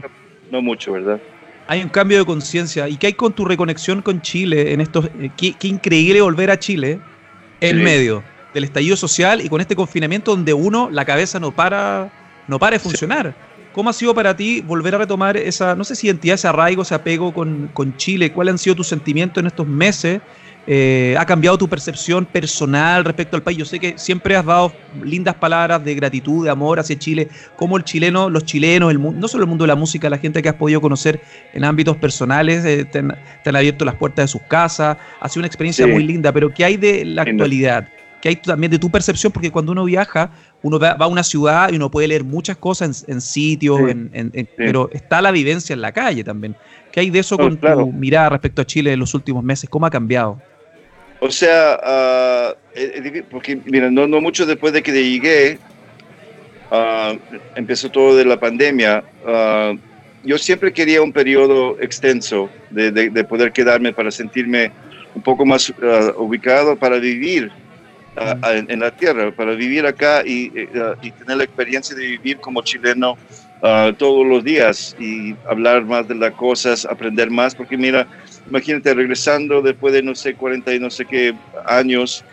no mucho, ¿verdad? Hay un cambio de conciencia. ¿Y qué hay con tu reconexión con Chile en estos... Eh, qué, increíble volver a Chile en medio del estallido social y con este confinamiento donde uno, la cabeza no para, no para de funcionar. ¿Cómo ha sido para ti volver a retomar esa, no sé si identidad, ese arraigo, ese apego con, con Chile? ¿Cuáles han sido tus sentimientos en estos meses? Eh, ¿Ha cambiado tu percepción personal respecto al país? Yo sé que siempre has dado lindas palabras de gratitud, de amor hacia Chile, como el chileno, los chilenos, el, no solo el mundo de la música, la gente que has podido conocer en ámbitos personales, eh, te, han, abierto las puertas de sus casas, ha sido una experiencia muy linda, pero ¿qué hay de la actualidad? que hay también de tu percepción, porque cuando uno viaja, uno va, a una ciudad y uno puede leer muchas cosas en, sitios, pero está la vivencia en la calle también. ¿Qué hay de eso con tu mirada respecto a Chile en los últimos meses? ¿Cómo ha cambiado? O sea, ah, porque mira, no, no mucho después de que llegué, uh, empezó todo de la pandemia. Uh, yo siempre quería un periodo extenso de, de, poder quedarme para sentirme un poco más ubicado para vivir en, la tierra, para vivir acá y, y, tener la experiencia de vivir como chileno todos los días y hablar más de las cosas, aprender más, porque mira, imagínate regresando después de no sé, 40 y no sé qué años,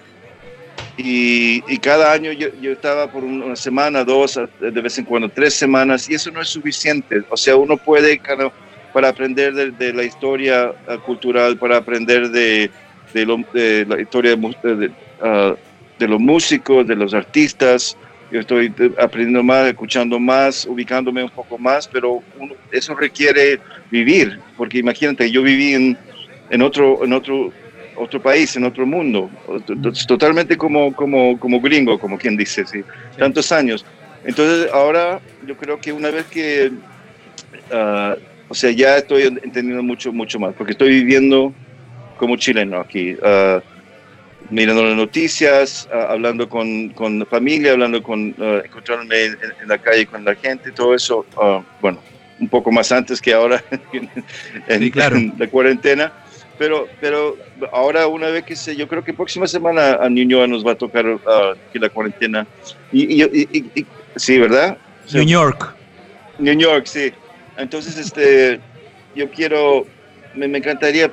y, cada año yo, estaba por una semana, dos, de vez en cuando, tres semanas, y eso no es suficiente. O sea, uno puede, para aprender de, la historia ah, cultural, para aprender de, de, la historia uh, de, los músicos, de los artistas, yo estoy aprendiendo más, escuchando más, ubicándome un poco más, pero eso requiere vivir, porque imagínate, yo viví en, en, otro, en otro otro país, en otro mundo, totalmente como, como, como gringo, como quien dice, sí, tantos años. Entonces ahora yo creo que una vez que, ah, o sea, ya estoy entendiendo mucho, mucho más, porque estoy viviendo como chileno aquí, uh, mirando las noticias, ah, hablando con, con familia, hablando con, encontrándome en, la calle con la gente, todo eso, bueno, un poco más antes que ahora en, claro. en la cuarentena pero, pero ahora una vez que sé, yo creo que próxima semana a Ñuñoa nos va a tocar uh, la cuarentena. Y, y, sí, ¿verdad? New York. New York, sí. Entonces, este, yo quiero, me, encantaría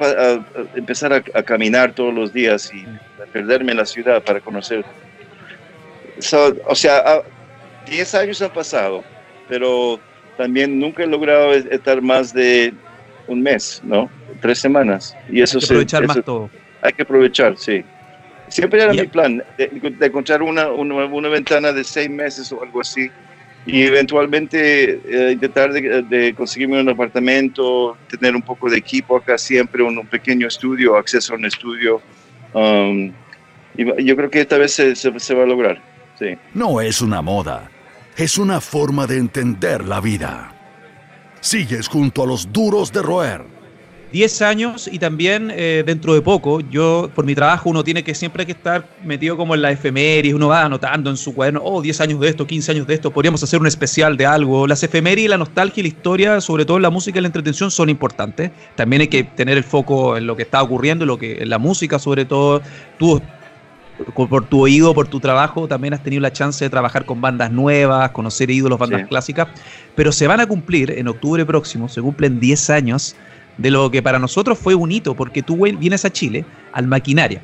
empezar a, caminar todos los días y perderme en la ciudad para conocer. o sea, 10 años han pasado, pero también nunca he logrado estar más de un mes, ¿no? Tres semanas. Y eso hay que aprovechar más todo. Hay que aprovechar, sí. Siempre era mi plan, de, encontrar una, una, ventana de seis meses o algo así y eventualmente eh, intentar de, conseguirme un apartamento, tener un poco de equipo acá siempre, un, pequeño estudio, acceso a un estudio. Um, y yo creo que esta vez se, se va a lograr. Sí. No es una moda, es una forma de entender la vida. Sigues junto a los duros de roer. 10 años y también eh, dentro de poco, yo por mi trabajo uno tiene que siempre que estar metido como en la efemérides, uno va anotando en su cuaderno, oh, 10 años de esto, 15 años de esto, podríamos hacer un especial de algo. Las efemérides, la nostalgia y la historia, sobre todo en la música y la entretención, son importantes. También hay que tener el foco en lo que está ocurriendo, en, lo que, en la música sobre todo. Tú por tu oído, por tu trabajo, también has tenido la chance de trabajar con bandas nuevas, conocer ídolos, bandas clásicas, pero se van a cumplir en octubre próximo, se cumplen 10 años de lo que para nosotros fue un hito, porque tú vienes a Chile, al Maquinaria,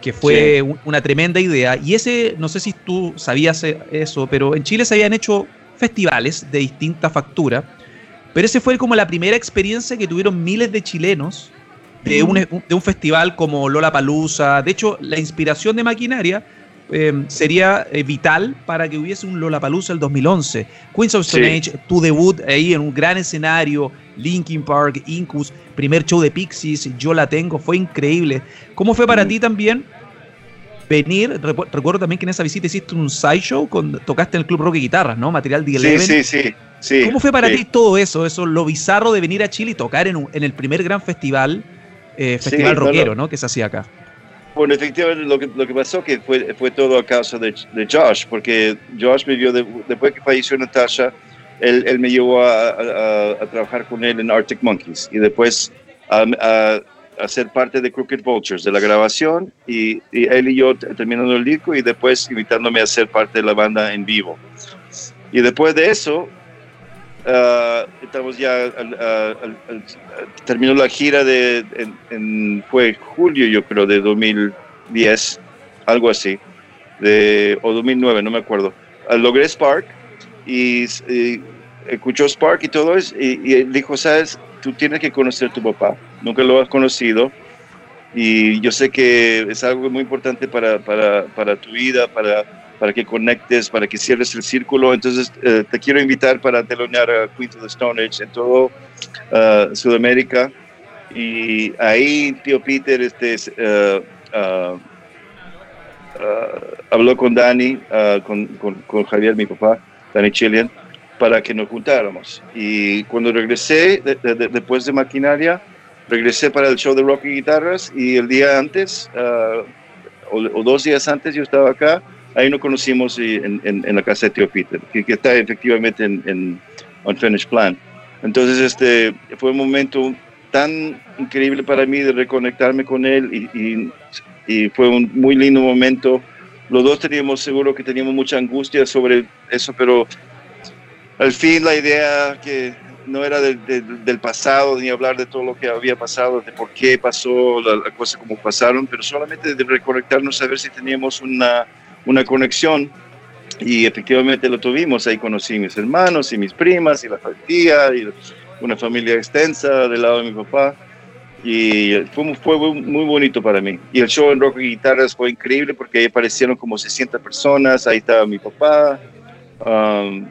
que fue una tremenda idea, y ese, no sé si tú sabías eso, pero en Chile se habían hecho festivales de distinta factura, pero ese fue como la primera experiencia que tuvieron miles de chilenos de un, de un festival como Lola Palusa. De hecho, la inspiración de Maquinaria em, sería eh, vital para que hubiese un Lola Palusa el 2011. Queens of Stone Age, tu debut ahí en un gran escenario, Linkin Park, Incus, primer show de Pixies, Yo la tengo, fue increíble. ¿Cómo fue para ti también? Venir, recuerdo también que en esa visita hiciste un sideshow, tocaste en el Club Rock y Guitarras, ¿no? Material de Eleven. Sí, sí, sí. ¿Cómo fue para ti todo eso, eso, lo bizarro de venir a Chile y tocar en, en el primer gran festival eh, festival rockero, no, Que se hacía acá. Bueno, efectivamente lo que, lo que pasó que fue, fue todo a causa de, de Josh, porque Josh me vio, después que falleció Natasha, él, él me llevó a, a, trabajar con él en Arctic Monkeys y después a, a, ser parte de Crooked Vultures, de la grabación, y, y, él y yo terminando el disco y después invitándome a ser parte de la banda en vivo. Y después de eso, Uh, estamos ya, terminó la gira de, en, fue julio yo creo de 2010, algo así, de, o 2009, no me acuerdo. Uh, logré Spark y, escuchó Spark y todo eso y, y dijo, sabes, tú tienes que conocer a tu papá, nunca lo has conocido y yo sé que es algo muy importante para, para, para tu vida, para para que conectes, para que cierres el círculo. Entonces, eh, te quiero invitar para telonear a Queen of the Stone Age en todo uh, Sudamérica. Y ahí, tío Peter, este, uh, habló con Dani, con, con, Javier, mi papá, Dani Chilean, para que nos juntáramos. Y cuando regresé, después de Maquinaria, regresé para el show de rock y guitarras y el día antes, o, dos días antes yo estaba acá, ahí nos conocimos en, en, la casa de Tío Peter, que, que está efectivamente en, en Unfinished Plan. Entonces, este, fue un momento tan increíble para mí de reconectarme con él y, y, fue un muy lindo momento. Los dos teníamos seguro que teníamos mucha angustia sobre eso, pero al fin la idea que no era del pasado ni hablar de todo lo que había pasado, de por qué pasó la, la cosa como pasaron, pero solamente de reconectarnos a ver si teníamos una, una conexión y efectivamente lo tuvimos. Ahí conocí a mis hermanos y mis primas y la familia y una familia extensa del lado de mi papá. Y fue, fue muy bonito para mí. Y el show en rock y guitarras fue increíble porque ahí aparecieron como 60 personas. Ahí estaba mi papá. Um,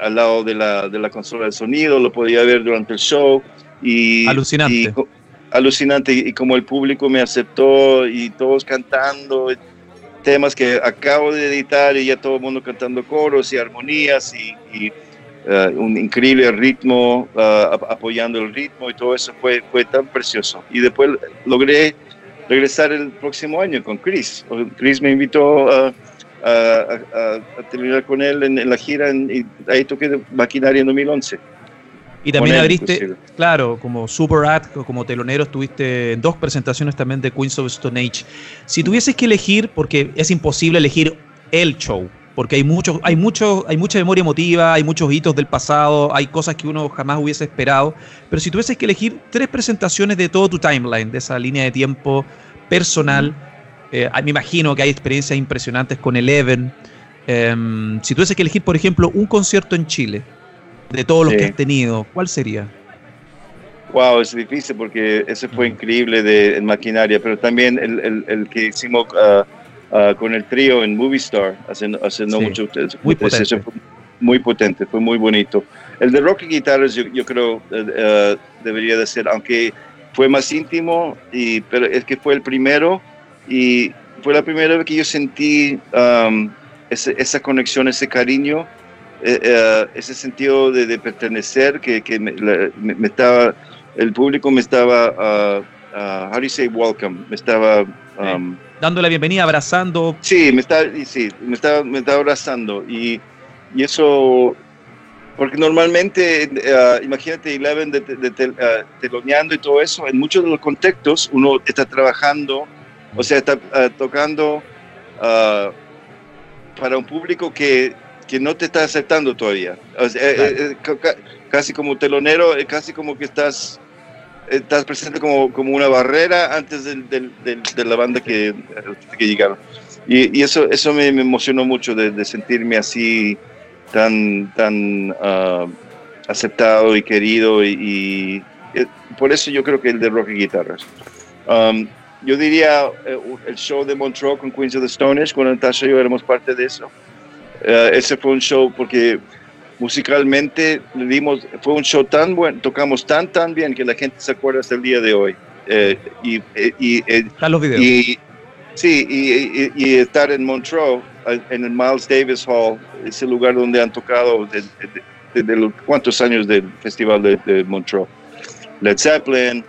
al lado de la, de la consola de sonido, lo podía ver durante el show. Y, alucinante. alucinante. Y, como el público me aceptó y todos cantando, temas que acabo de editar y ya todo el mundo cantando coros y armonías y, uh, un increíble ritmo, uh, apoyando el ritmo y todo eso fue, fue tan precioso. Y después logré regresar el próximo año con Chris. Chris me invitó a, terminar con él en, la gira y ahí toqué maquinaria en 2011. Y también abriste, claro, como Super Ad, como telonero, estuviste en dos presentaciones también de Queens of Stone Age. Si tuvieses que elegir, porque es imposible elegir el show, porque hay mucho, hay mucho, hay mucha memoria emotiva, hay muchos hitos del pasado, hay cosas que uno jamás hubiese esperado. Pero si tuvieses que elegir tres presentaciones de todo tu timeline, de esa línea de tiempo personal, eh, me imagino que hay experiencias impresionantes con Eleven. Em, si tuvieses que elegir, por ejemplo, un concierto en Chile, de todos los que has tenido, ¿cuál sería? Wow, es difícil porque ese fue increíble de maquinaria, pero también el, el, que hicimos uh, uh, con el trío en Movie Star hace, hace no mucho muy potente. Fue muy potente, fue muy bonito. El de rock y guitarras yo, yo creo uh, debería de ser, aunque fue más íntimo, y, pero es que fue el primero y fue la primera vez que yo sentí um, esa conexión, ese cariño eh, eh, ese sentido de, pertenecer que, que me, estaba, el público me estaba, uh, uh, how do you say welcome? Me estaba... Um, Dando la bienvenida, abrazando. Sí, me estaba, sí, me estaba, me estaba abrazando y, y eso porque normalmente, uh, imagínate Eleven de, de, uh, teloneando y todo eso, en muchos de los contextos uno está trabajando, o sea, está uh, tocando para un público que que no te está aceptando todavía. Eh, eh, eh, casi como telonero, casi como que estás, estás presente como, como una barrera antes del, del, de la banda que, que llegaron. Y, y, eso, eso me, emocionó mucho de, sentirme así tan, tan ah, aceptado y querido y, por eso yo creo que el de rock y guitarras. Um, yo diría el show de Montreux con Queens of the Stone cuando Natasha y yo éramos parte de eso. Eh, ese fue un show porque musicalmente dimos, fue un show tan bueno, tocamos tan, tan bien que la gente se acuerda hasta el día de hoy. Eh, y, y, los videos. Y, sí, y, estar en Montreux, en el Miles Davis Hall, ese lugar donde han tocado desde los cuántos años del Festival de, de Montreux. Led Zeppelin,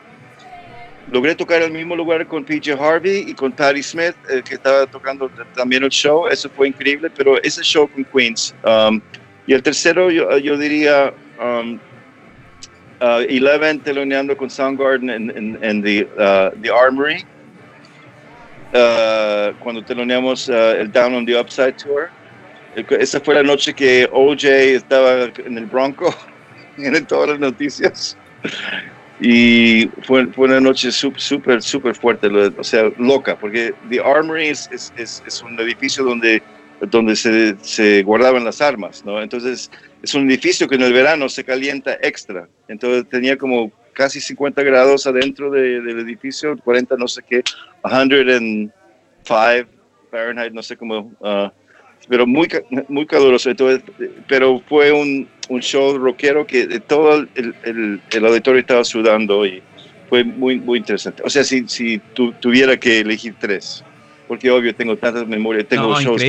logré tocar el mismo lugar con PJ Harvey y con Patti Smith, eh, que estaba tocando también el show. Eso fue increíble, pero ese show con Queens. Um, y el tercero, yo, yo diría um, uh, Eleven teloneando con Soundgarden en, en, the, uh, the Armory. Uh, cuando teloneamos uh, el Down on the Upside Tour. Esa fue la noche que OJ estaba en el Bronco, en todas las noticias. Y fue, fue una noche súper, súper fuerte, o sea, loca, porque The Armory es, es, es, un edificio donde, donde se, se, guardaban las armas, ¿no? Entonces, es un edificio que en el verano se calienta extra. Entonces, tenía como casi 50 grados adentro de, del edificio, 40 no sé qué, 105 Fahrenheit, no sé cómo, uh, pero muy, muy caluroso. Entonces, pero fue un, un show rockero que todo el, el, el, auditorio estaba sudando y fue muy, muy interesante. O sea, si, si tu, tuviera que elegir tres. porque obvio tengo tantas memorias, tengo No, shows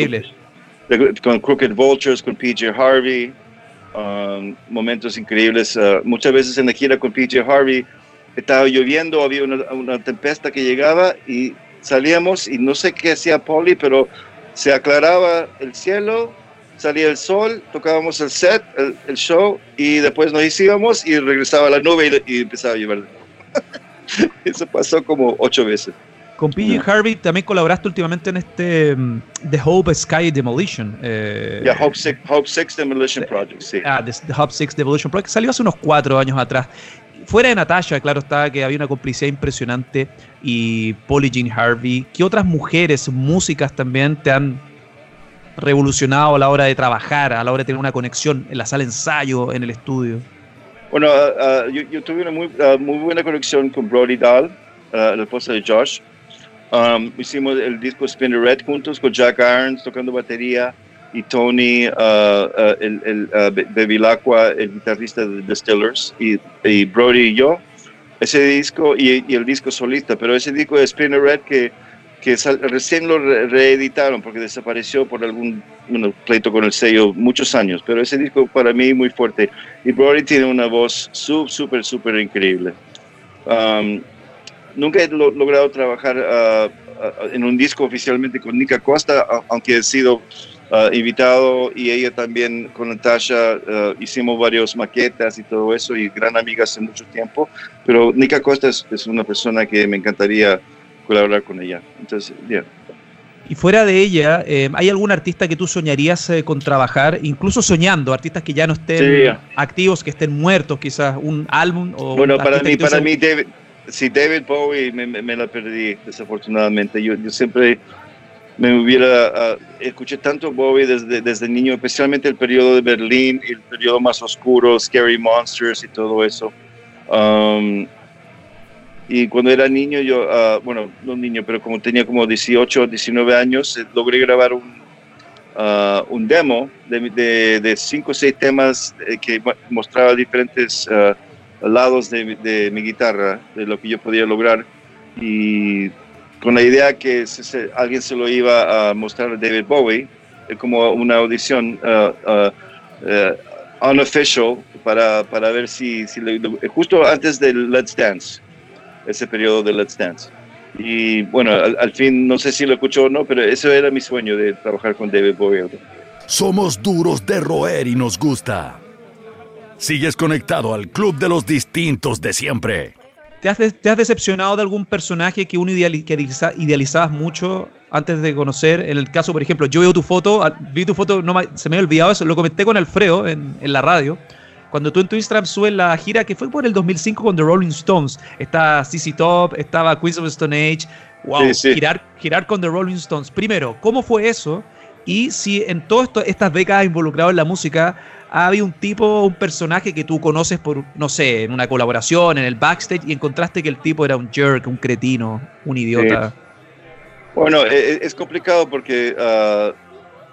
con, con Crooked Vultures, con PJ Harvey, um, momentos increíbles. uh, muchas veces en la gira con PJ Harvey estaba lloviendo, había una, una tempesta que llegaba y salíamos y no sé qué hacía Polly, pero se aclaraba el cielo, salía el sol, tocábamos el set, el, el show y después nos íbamos y regresaba la nube y, y empezaba a llover. Eso pasó como ocho veces. Con PJ Harvey también colaboraste últimamente en este mm, The Hope Sky Demolition. eh, Ya, Hope Six, Hope Six Demolition Project, sí. Ah, The, The Hub Six Devolution Project, salió hace unos cuatro años atrás. Fuera de Natasha, claro está que había una complicidad impresionante y Polly Jean Harvey. ¿Qué otras mujeres, músicas también te han revolucionado a la hora de trabajar, a la hora de tener una conexión en la sala ensayo, en el estudio? Bueno, ah, ah, yo, tuve una muy, ah, muy buena conexión con Brody Dahl, ah, la esposa de Josh. Um, hicimos el disco Spinneret juntos con Jack Irons tocando batería y Tony ah, ah, el, el, Be- Bevilacqua, el guitarrista de The Stillers, y, y Brody y yo. Ese disco y, y el disco solista, pero ese disco de Spinneret que, que sal- recién lo re- reeditaron porque desapareció por algún bueno, pleito con el sello muchos años, pero ese disco para mí muy fuerte. Y Brody tiene una voz súper, súper, increíble. Um, nunca he lo- logrado trabajar ah, ah, en un disco oficialmente con Nika Costa, aunque he sido ah, invitado y ella también con Natasha ah, hicimos varios maquetas y todo eso y gran amiga hace mucho tiempo, pero Nika Costa es, es una persona que me encantaría colaborar con ella. Entonces, bien. Y fuera de ella, eh, ¿hay algún artista que tú soñarías eh, con trabajar, incluso soñando, artistas que ya no estén Sí. activos, que estén muertos, quizás un álbum o Bueno, para mí, para mí, David, sí, David Bowie me, me- me la perdí, desafortunadamente. Yo, yo siempre me hubiera, ah, escuché tanto Bowie desde, desde niño, especialmente el periodo de Berlín, el periodo más oscuro, Scary Monsters y todo eso. Um, y cuando era niño, yo, ah, bueno, no niño, pero como tenía como 18, 19 años, eh, logré grabar un, ah, un demo de, de, de cinco o seis temas eh, que mostraba diferentes lados de, de mi guitarra, de lo que yo podía lograr. Y con la idea que se- alguien se lo iba a mostrar a David Bowie, eh, como una audición ah, eh, unofficial para, para ver si, si le- justo antes del Let's Dance, ese periodo de Let's Dance. Y bueno, al, al fin no sé si lo escuchó o no, pero eso era mi sueño de trabajar con David Bowie. Somos duros de roer y nos gusta. Sigues conectado al Club de los Distintos de siempre. ¿Te has, de- te has decepcionado de algún personaje que uno ideali- que idealiza- idealizabas mucho antes de conocer? En el caso, por ejemplo, yo veo tu foto, vi tu foto, no se me había olvidado eso, lo comenté con Alfredo en, en la radio. Cuando tú en tu Instagram subes la gira que fue por el 2005 con The Rolling Stones, está CC Top, estaba Queens of the Stone Age, wow, Sí, sí. Girar, girar con The Rolling Stones. Primero, ¿cómo fue eso? Y si en todas estas décadas involucrado en la música, ha habido un tipo, un personaje que tú conoces por, no sé, en una colaboración, en el backstage, y encontraste que el tipo era un jerk, un cretino, un idiota. Bueno, e- e- es complicado porque, ah,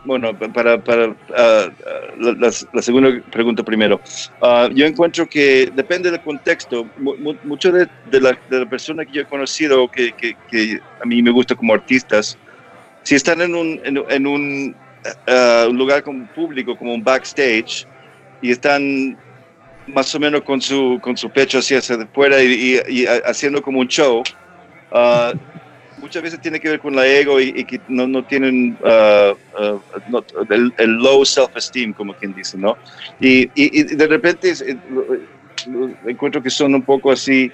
bueno, pa- para, para ah, la, la- segunda pregunta primero, Ah, yo encuentro que depende del contexto, mu- mu- mucho de, de la, de la persona que yo he conocido, que, que, que a mí me gusta como artistas, si están en un, en, en ah, un lugar como público, como un backstage, y están más o menos con su, con su pecho hacia, hacia afuera y, y- y haciendo como un show, ah, muchas veces tiene que ver con la ego y, y que no, no tienen ah, no- el, el low self-esteem, como quien dice, ¿no? Y, y- de repente es- eh, lo- encuentro que son un poco así,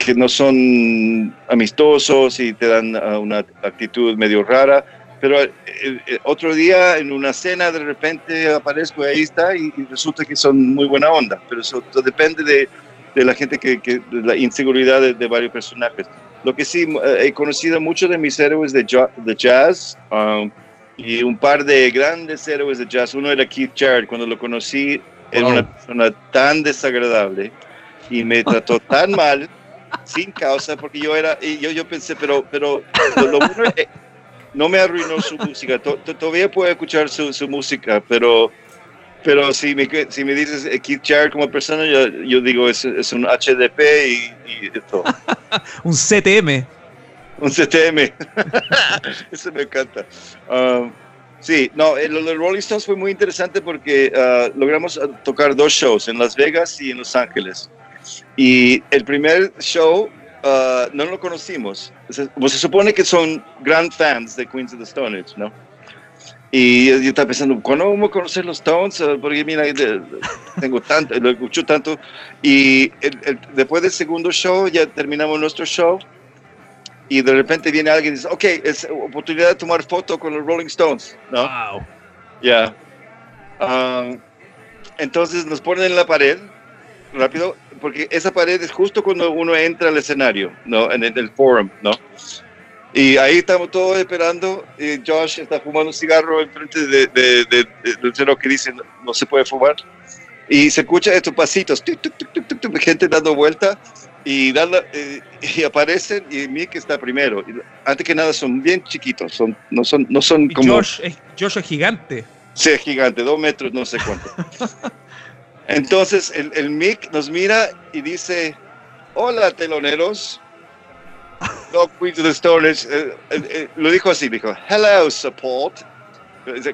que no son amistosos y te dan una actitud medio rara. Pero eh, eh, otro día en una cena de repente aparezco y ahí está y, y resulta que son muy buena onda. Pero eso, eso depende de, de la gente que, que de la inseguridad de, de varios personajes. Lo que sí, eh, he conocido muchos de mis héroes de, de jazz um, y un par de grandes héroes de jazz. Uno era Keith Jarrett, cuando lo conocí, era Wow. una persona tan desagradable y me trató tan mal, sin causa, porque yo era, y yo, yo pensé, pero, pero lo, lo bueno es- no me arruinó su música. To- to- todavía puedo escuchar su, su música, pero, pero si, me, si me dices eh, Keith Jarrett como persona, yo, yo digo es, es un HDP y, y esto. Un CTM. Un CTM. Eso me encanta. Um, sí, no, el, los Rolling Stones fue muy interesante porque uh, logramos uh, tocar dos shows en Las Vegas y en Los Ángeles. Y el primer show uh, no lo conocimos. Se, pues se supone que son gran fans de Queens of the Stone Age, ¿no? Y yo estaba pensando, ¿cuándo vamos a conocer los Stones? Porque mira, tengo tanto, lo escucho tanto. Y el, el, después del segundo show, ya terminamos nuestro show. Y de repente viene alguien y dice, ok, es oportunidad de tomar foto con los Rolling Stones. ¿no? Wow. Ya. Yeah. Um, entonces nos ponen en la pared, rápido, porque esa pared es justo cuando uno entra al escenario, ¿no? En el, el forum, ¿no? Y ahí estamos todos esperando. Y Josh está fumando un cigarro enfrente de, de, de, del que dice no, no, se puede fumar. Y se escucha estos pasitos, tuk, tuk, tuk, gente dando vuelta y, dando, eh, y aparecen y Mick está primero. Y antes que nada son bien chiquitos, son, no son, no son y como... Josh es, Josh es gigante. Sí, es gigante, dos metros, no sé cuánto. Entonces el, el Mick nos mira y dice, hola teloneros. No, Queens of the Stone Age, eh, eh, lo dijo así, dijo, hello, support.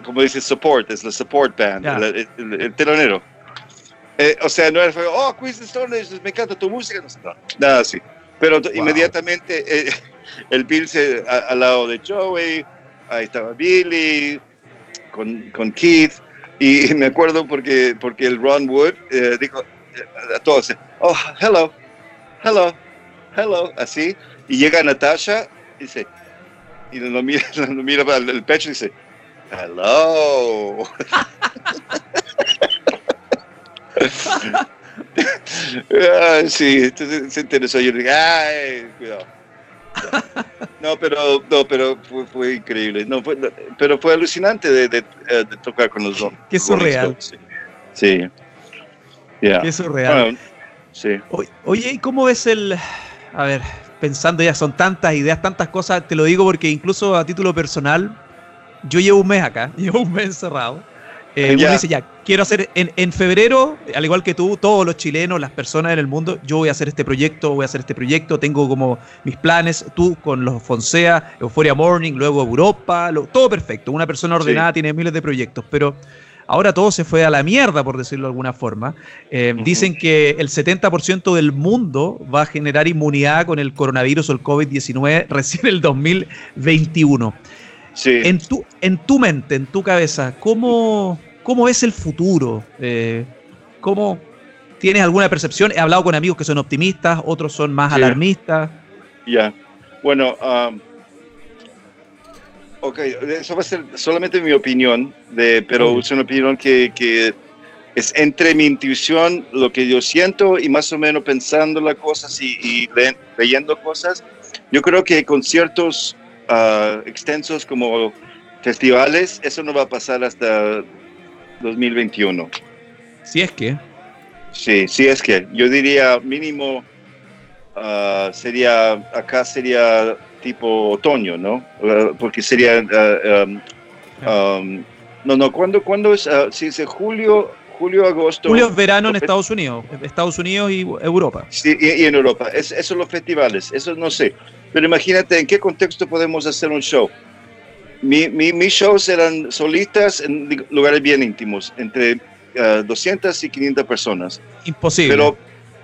Como dice support, es la support band, Yeah. el, el- el telonero. Eh, o sea, no era, oh, Queens of the Stone Age, me encanta tu música. No, nada así. Pero Wow. inmediatamente eh, el Bill se, a- al lado de Joey, ahí estaba Billy, con, con Keith, y me acuerdo porque, porque el Ron Wood eh, dijo eh, a todos, oh, hello, hello, hello, así, y llega Natasha y dice, y lo mira, lo mira para el pecho y dice, hello. Ah, sí, entonces se interesó. Yo dije, ay, cuidado. No, pero, no, pero fue, fue increíble. No, fue, no, pero fue alucinante de, de, eh, de tocar con los dos. Qué surreal. Sí. sí. Yeah. Qué surreal. Bueno, sí. O- Oye, ¿y cómo ves el... A ver, pensando ya, son tantas ideas, tantas cosas, te lo digo porque incluso a título personal, yo llevo un mes acá, llevo un mes encerrado. Eh. Uno dice, ya, quiero hacer en, en febrero, al igual que tú, todos los chilenos, las personas en el mundo, yo voy a hacer este proyecto, voy a hacer este proyecto, tengo como mis planes, tú con los Fonsea, Euphoria Morning, luego Europa, lo- todo perfecto, una persona ordenada Sí. tiene miles de proyectos, pero ahora todo se fue a la mierda, por decirlo de alguna forma. Eh. Dicen que el 70% del mundo va a generar inmunidad con el coronavirus o el COVID-19 recién el 2021. Sí. En tu, en tu mente, en tu cabeza, ¿cómo, cómo es el futuro? Eh, ¿Cómo tienes alguna percepción? He hablado con amigos que son optimistas, otros son más Sí. alarmistas. Ya. Bueno, um, ok, eso va a ser solamente mi opinión, de, pero es una opinión que, que es entre mi intuición, lo que yo siento y más o menos pensando las cosas y, y le- leyendo cosas. Yo creo que conciertos ah, extensos como festivales, eso no va a pasar hasta 2021. Si es que. Sí, sí es que yo diría mínimo ah, sería acá sería tipo otoño, ¿no? Ah, porque sería ah, um, um, no no cuándo cuándo es si es julio julio agosto Julio es verano en Estados Unidos, Estados Unidos y Europa. sí, y, y en Europa es, eso los festivales eso no sé pero imagínate en qué contexto podemos hacer un show mi, mi, mis shows eran solistas en lugares bien íntimos entre ah, 200 y 500 personas Imposible. Pero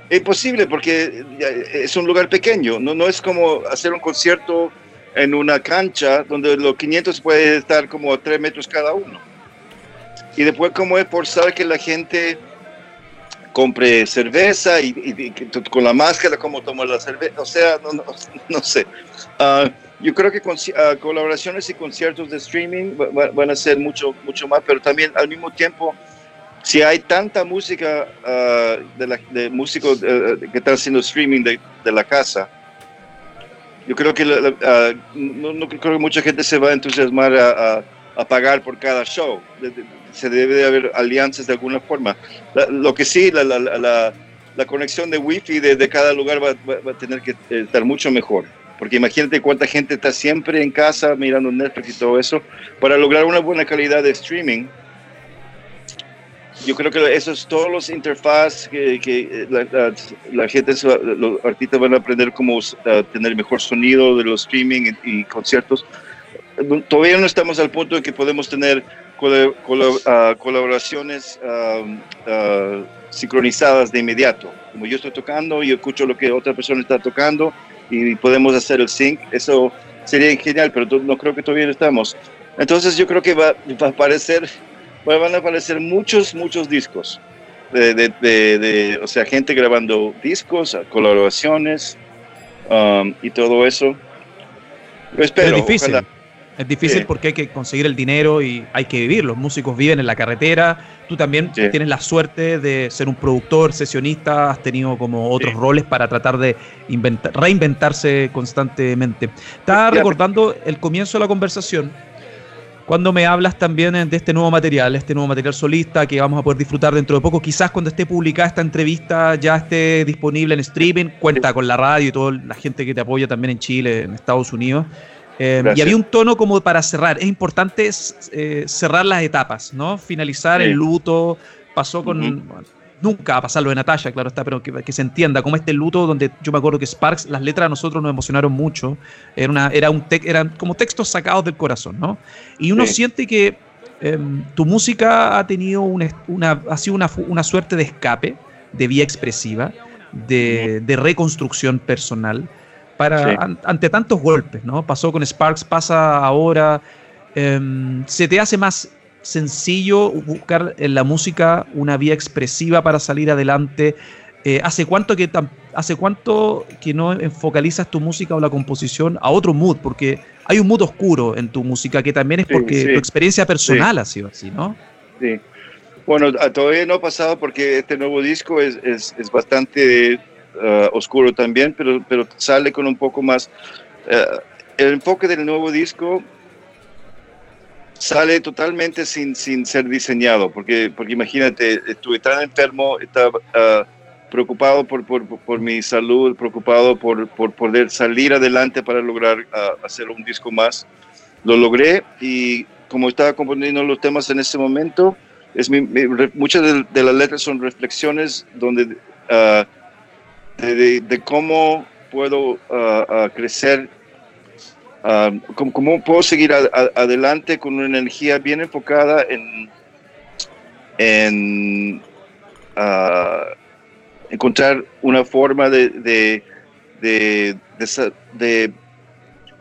es posible porque es un lugar pequeño, no, no es como hacer un concierto en una cancha donde los 500 puede estar como a 3 metros cada uno. Y después como es forzar que la gente compre cerveza y, y- y con la máscara como toma la cerveza, o sea, no, no, no sé. Ah, yo creo que conci- ah, colaboraciones y conciertos de streaming va- va- van a ser mucho, mucho más, pero también al mismo tiempo si hay tanta música ah, de, músicos eh, que están haciendo streaming de, de la casa, yo creo que la- ah, no, creo que mucha gente se va a entusiasmar a, a- pagar por cada show. Se debe de haber alianzas de alguna forma. La- lo que sí, la, conexión de wifi de, de cada lugar va a tener que eh, estar mucho mejor. Porque imagínate cuánta gente está siempre en casa mirando Netflix y todo eso. Para lograr una buena calidad de streaming, yo creo que esos todos los interfaces que, que la, gente, los artistas van a aprender cómo tener mejor sonido de los streaming y, conciertos. Todavía no estamos al punto de que podemos tener ah, colaboraciones uh, sincronizadas de inmediato. Como yo estoy tocando, yo escucho lo que otra persona está tocando y podemos hacer el sync. Eso sería genial, pero no creo que todavía estamos. Entonces yo creo que va, va a aparecer van a aparecer muchos, muchos discos. De, de, de, o sea, gente grabando discos, colaboraciones um, y todo eso. espero, es difícil. Es difícil porque hay que conseguir el dinero y hay que vivir. Los músicos viven en la carretera. Tú también tienes la suerte de ser un productor, sesionista, has tenido como otros roles para tratar de reinventarse constantemente. Estaba recordando el comienzo de la conversación cuando me hablas también de este nuevo material, este nuevo material solista que vamos a poder disfrutar dentro de poco. Quizás cuando esté publicada esta entrevista ya esté disponible en streaming, cuenta con la radio y toda la gente que te apoya también en Chile, en Estados Unidos. Eh, y había un tono como para cerrar. Es importante eh, cerrar las etapas, ¿no? Finalizar el luto. Pasó con nunca va a pasar lo de Natalia, claro está, pero que, se entienda, como este luto donde yo me acuerdo que Sparks, las letras a nosotros nos emocionaron mucho, era una, era un eran como textos sacados del corazón, ¿no? Y uno siente que em, tu música ha tenido una, ha sido una, suerte de escape, de vía expresiva, de, reconstrucción personal, para, ante tantos golpes, ¿no? Pasó con Sparks, pasa ahora, em, se te hace más sencillo buscar en la música una vía expresiva para salir adelante. Eh, ¿hace, cuánto que ¿Hace cuánto que no enfocalizas tu música o la composición a otro mood? Porque hay un mood oscuro en tu música que también es porque tu experiencia personal ha sido así, ¿no? Sí. Bueno, todavía no ha pasado porque este nuevo disco es, bastante uh, oscuro también, pero, pero sale con un poco más... Uh, el enfoque del nuevo disco sale totalmente sin, sin ser diseñado, porque, porque imagínate, estuve tan enfermo, estaba ah, preocupado por, por, por, mi salud, preocupado por, por poder salir adelante para lograr ah, hacer un disco más. Lo logré y como estaba componiendo los temas en ese momento, es muchas de, las letras son reflexiones donde, uh, de, de, cómo puedo crecer Ah, ¿cómo, puedo seguir adelante con una energía bien enfocada en, en encontrar una forma de, de, de,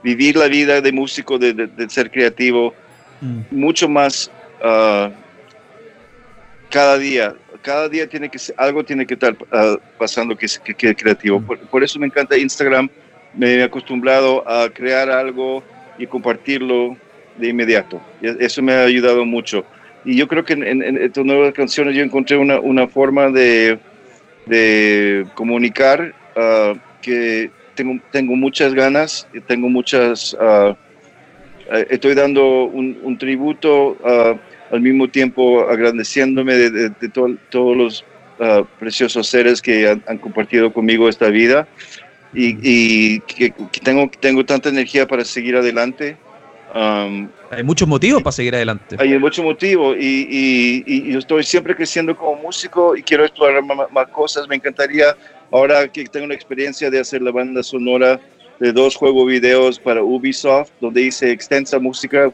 vivir la vida de músico, de, ser creativo, mm. mucho más cada día. Cada día tiene que algo tiene que estar pasando que, que, creativo. Mm. por, eso me encanta Instagram me he acostumbrado a crear algo y compartirlo de inmediato. Eso me ha ayudado mucho. Y yo creo que en, estas nuevas canciones yo encontré una, una forma de, de comunicar ah, que tengo, tengo muchas ganas, tengo muchas... Uh, estoy dando un, tributo al mismo tiempo agradeciéndome de, todos los preciosos seres que han, han, compartido conmigo esta vida y, que, tengo, tengo tanta energía para seguir adelante. Um, hay muchos motivos para seguir adelante. Hay muchos motivos y, y, yo estoy siempre creciendo como músico y quiero explorar más, cosas. Me encantaría, ahora que tengo una experiencia de hacer la banda sonora de dos juegos videos para Ubisoft, donde hice extensa música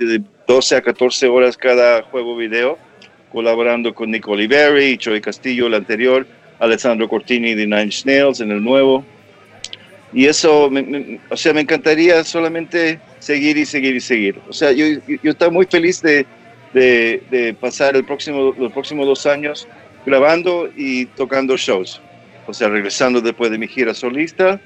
de 12 a 14 horas cada juego video, colaborando con Nico Oliveri, Joey Castillo, el anterior, Alessandro Cortini de Nine Snails en el nuevo. Y eso, o sea, me encantaría solamente seguir y seguir y seguir. O sea, yo, yo muy feliz de, de, pasar el próximo, los próximos dos años grabando y tocando shows. O sea, regresando después de mi gira solista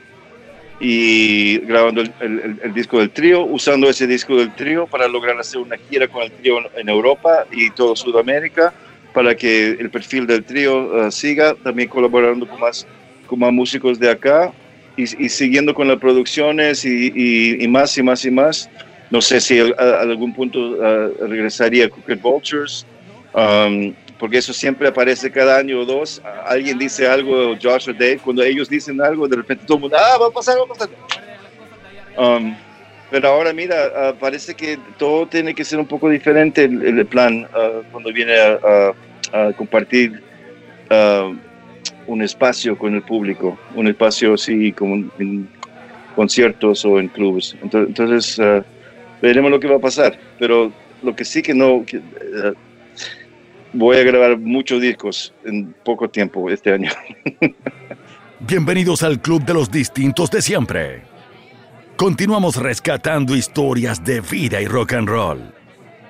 y grabando el, el, disco del trío, usando ese disco del trío para lograr hacer una gira con el trío en Europa y todo Sudamérica, para que el perfil del trío uh, siga, también colaborando con más, con más músicos de acá y, siguiendo con las producciones y, más y más y más. No sé si a, algún punto regresaría a Crooked Vultures, um, porque eso siempre aparece cada año o dos. alguien dice algo, Josh o Dave, cuando ellos dicen algo, de repente todo el mundo, ah, va a pasar, va a pasar. Um, pero ahora mira, parece que todo tiene que ser un poco diferente el, plan uh, cuando viene a, compartir uh, un espacio con el público, un espacio así como en conciertos o en clubes. Entonces, uh, veremos lo que va a pasar, pero lo que sí que no, uh, voy a grabar muchos discos en poco tiempo este año. Bienvenidos al Club de los Distintos de Siempre. Continuamos rescatando historias de vida y rock and roll,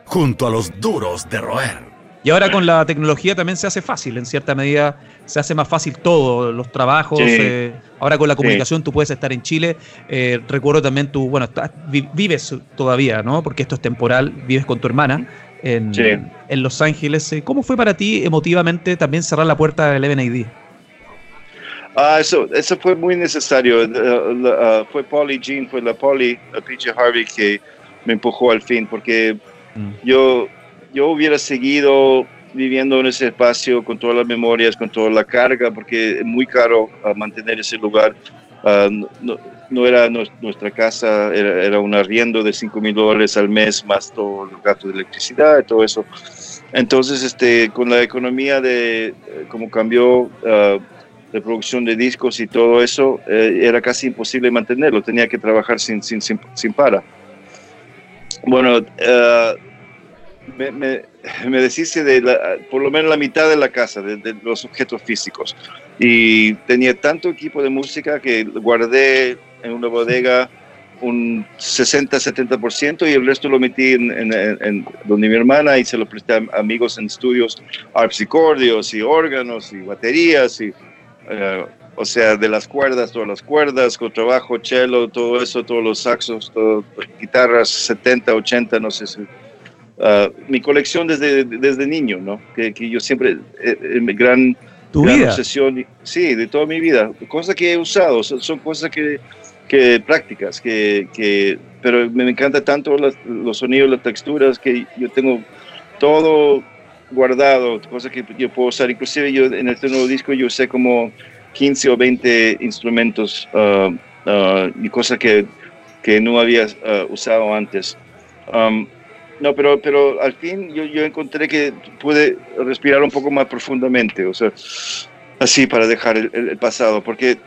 junto a los duros de roer. Y ahora con la tecnología también se hace fácil, en cierta medida se hace más fácil todo, los trabajos. Eh, ahora con la comunicación tú puedes estar en Chile. Eh, recuerdo también tú, bueno, vives todavía, ¿no? Porque esto es temporal, vives con tu hermana en, en Los Ángeles. Eh, ¿Cómo fue para ti emotivamente también cerrar la puerta del MNID? Ah, eso, eso fue muy necesario. Ah, fue Polly Jean, fue la Polly, PJ Harvey que me empujó al fin, porque mm. yo, yo hubiera seguido viviendo en ese espacio con todas las memorias, con toda la carga, porque es muy caro ah, mantener ese lugar. no, era nuestra casa, era, era un arriendo de 5 mil dólares al mes, más todos los gastos de electricidad y todo eso. Entonces, este, con la economía de eh, cómo cambió de producción de discos y todo eso, eh, era casi imposible mantenerlo, tenía que trabajar sin, sin, sin, sin para. Bueno, uh, me, me, me, de por lo menos la mitad de la casa, de, de, los objetos físicos. Y tenía tanto equipo de música que guardé en una bodega un 60-70% y el resto lo metí en, en, en, donde mi hermana y se lo presté a amigos en estudios, arpsicordios y órganos y baterías y eh, o sea, de las cuerdas, todas las cuerdas, con trabajo, cello, todo eso, todos los saxos, todo, guitarras 70, 80, no sé si. Uh, mi colección desde, desde niño, ¿no? Que, que yo siempre, eh, eh mi gran, ¿Tu gran vida? obsesión, sí, de toda mi vida. Cosas que he usado, son, son cosas que, que prácticas, que, que, pero me encanta tanto los sonidos, las texturas, que yo tengo todo guardado, cosas que yo puedo usar. Inclusive yo en este nuevo disco yo usé como 15 o 20 instrumentos uh, uh, y cosas que, que no había uh, usado antes. Um, no, pero, pero al fin yo, yo encontré que pude respirar un poco más profundamente, o sea, así para dejar el pasado, porque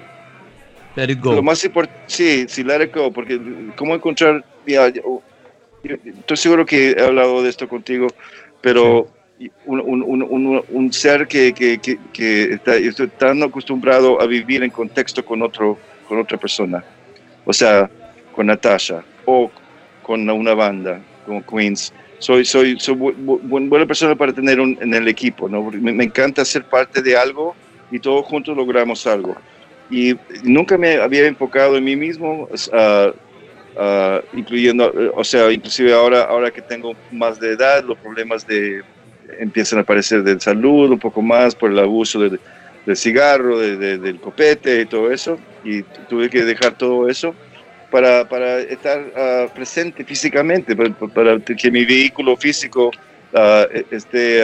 let it go. lo más importante, sí, sí, let it go, porque cómo encontrar, ya, yo, yo, estoy seguro que he hablado de esto contigo, pero... Sí un, un, un, un, ser que, que, que, que está, está, tan acostumbrado a vivir en contexto con, otro, con otra persona. O sea, con Natasha o con una banda, como Queens. Soy, soy, soy bu bu buena persona para tener un, en el equipo. ¿no? Me, me, encanta ser parte de algo y todos juntos logramos algo. Y nunca me había enfocado en mí mismo, uh, uh, incluyendo, o sea, inclusive ahora, ahora que tengo más de edad, los problemas de empiezan a aparecer de salud un poco más por el abuso de, del cigarro, de, de, del copete y todo eso. Y tuve que dejar todo eso para, para estar uh, presente físicamente, para, para, que mi vehículo físico uh, esté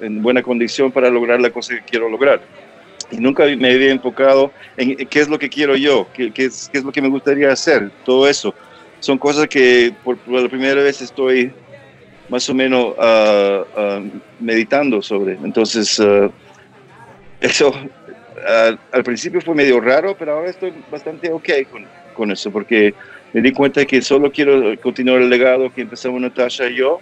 en buena condición para lograr la cosa que quiero lograr. Y nunca me había enfocado en qué es lo que quiero yo, qué, qué, es, qué es lo que me gustaría hacer, todo eso. Son cosas que por, por la primera vez estoy más o menos uh, uh, meditando sobre. Entonces, uh, eso al principio fue medio raro, pero ahora estoy bastante ok con, con, eso, porque me di cuenta que solo quiero continuar el legado que empezamos Natasha y yo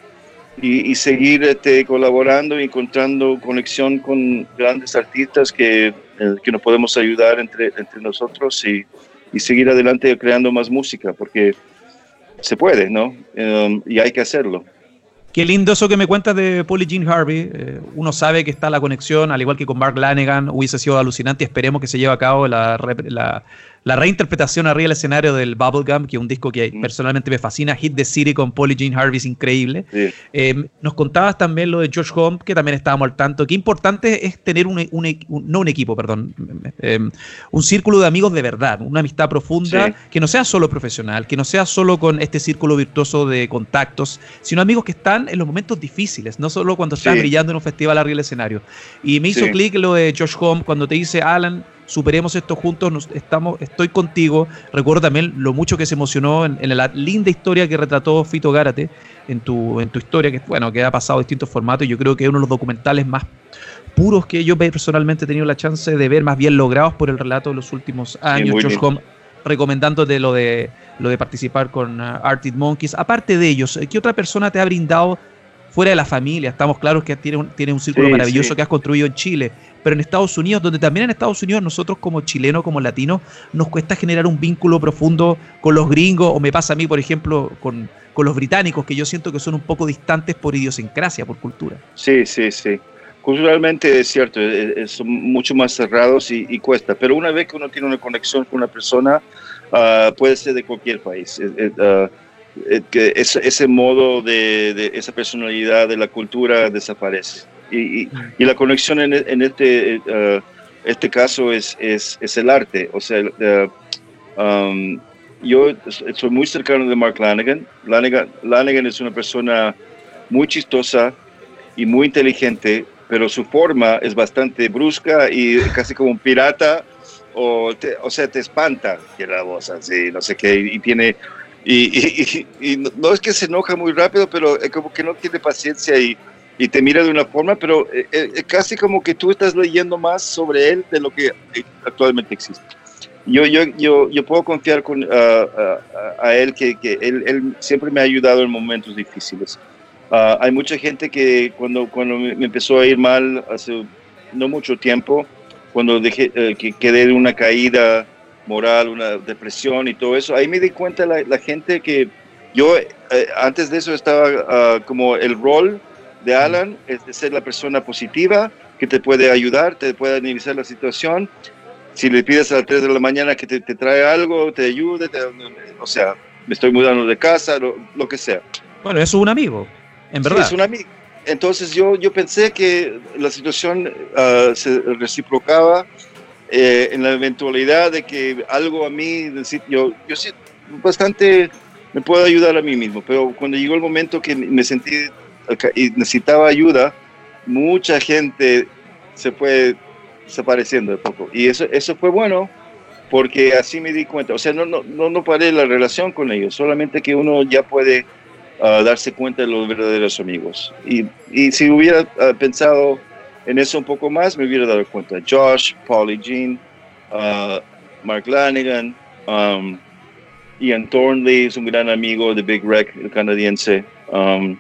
y, y seguir este, colaborando y encontrando conexión con grandes artistas que, eh, que nos podemos ayudar entre, entre nosotros y, y seguir adelante creando más música, porque se puede, ¿no? Um, y hay que hacerlo. Qué lindo eso que me cuentas de Polly Jean Harvey. Eh, uno sabe que está la conexión, al igual que con Mark Lanegan, hubiese sido alucinante esperemos que se lleve a cabo la, la, la reinterpretación arriba del escenario del Bubblegum, que es un disco que mm. personalmente me fascina, Hit the City con Polly Jean Harvey es increíble. Sí. Eh, nos contabas también lo de George Home, que también estábamos al tanto. Qué importante es tener un, un, un no un equipo, perdón, eh, un círculo de amigos de verdad, una amistad profunda, sí. que no sea solo profesional, que no sea solo con este círculo virtuoso de contactos, sino amigos que están en los momentos difíciles, no solo cuando estás sí. brillando en un festival arriba del escenario. Y me hizo clic lo de George Home cuando te dice, Alan, superemos esto juntos, nos, estamos, estoy contigo. Recuerdo también lo mucho que se emocionó en, la linda historia que retrató Fito Gárate en tu, en tu historia, que bueno, que ha pasado distintos formatos y yo creo que es uno de los documentales más puros que yo personalmente he tenido la chance de ver, más bien logrados por el relato de los últimos años. George Home recomendándote lo de, lo de participar con uh, Arctic Monkeys. Aparte de ellos, ¿qué otra persona te ha brindado fuera de la familia? Estamos claros que tiene un, tiene un círculo maravilloso que has construido en Chile, pero en Estados Unidos, donde también en Estados Unidos nosotros como chilenos, como latinos, nos cuesta generar un vínculo profundo con los gringos, o me pasa a mí, por ejemplo, con, con los británicos, que yo siento que son un poco distantes por idiosincrasia, por cultura. Sí, sí, sí. Culturalmente es cierto, son mucho más cerrados y, cuesta, pero una vez que uno tiene una conexión con una persona, ah, puede ser de cualquier país. Uh, que ese, modo de, esa personalidad de la cultura desaparece. Y, la conexión en, este, ah, este caso es, es, es, el arte. O sea, um, yo soy muy cercano de Mark Lanigan. Lanigan. Lanigan es una persona muy chistosa y muy inteligente, pero su forma es bastante brusca y casi como un pirata, o, o sea, te espanta que la voz así, no sé qué, y, tiene, y, y, no es que se enoja muy rápido, pero es como que no tiene paciencia y, y te mira de una forma, pero eh, eh, casi como que tú estás leyendo más sobre él de lo que actualmente existe. Yo, yo, yo, yo puedo confiar con, a él que, que él, él, siempre me ha ayudado en momentos difíciles. Ah, hay mucha gente que cuando, cuando me empezó a ir mal hace no mucho tiempo, cuando dejé, eh, que quedé de una caída moral, una depresión y todo eso, ahí me di cuenta la, la gente que yo eh, antes de eso estaba ah, como el rol de Alan es de ser la persona positiva que te puede ayudar, te puede analizar la situación. Si le pides a las 3 de la mañana que te, te trae algo, te ayude, o sea, me estoy mudando de casa, lo, lo que sea. Bueno, es un amigo. En verdad. es un amigo. Entonces yo, yo pensé que la situación uh, se reciprocaba eh, en la eventualidad de que algo a mí, yo, yo sí, bastante me puedo ayudar a mí mismo, pero cuando llegó el momento que me sentí y necesitaba ayuda, mucha gente se fue desapareciendo de poco. Y eso, eso fue bueno porque así me di cuenta. O sea, no, no, no, no paré la relación con ellos, solamente que uno ya puede darse cuenta de los verdaderos amigos. Y, y si hubiera ah, pensado en eso un poco más, me hubiera dado cuenta. Josh, Paulie Jean, uh, Mark Lanigan, um, Ian Thornley es un gran amigo de Big Wreck, el canadiense. Um,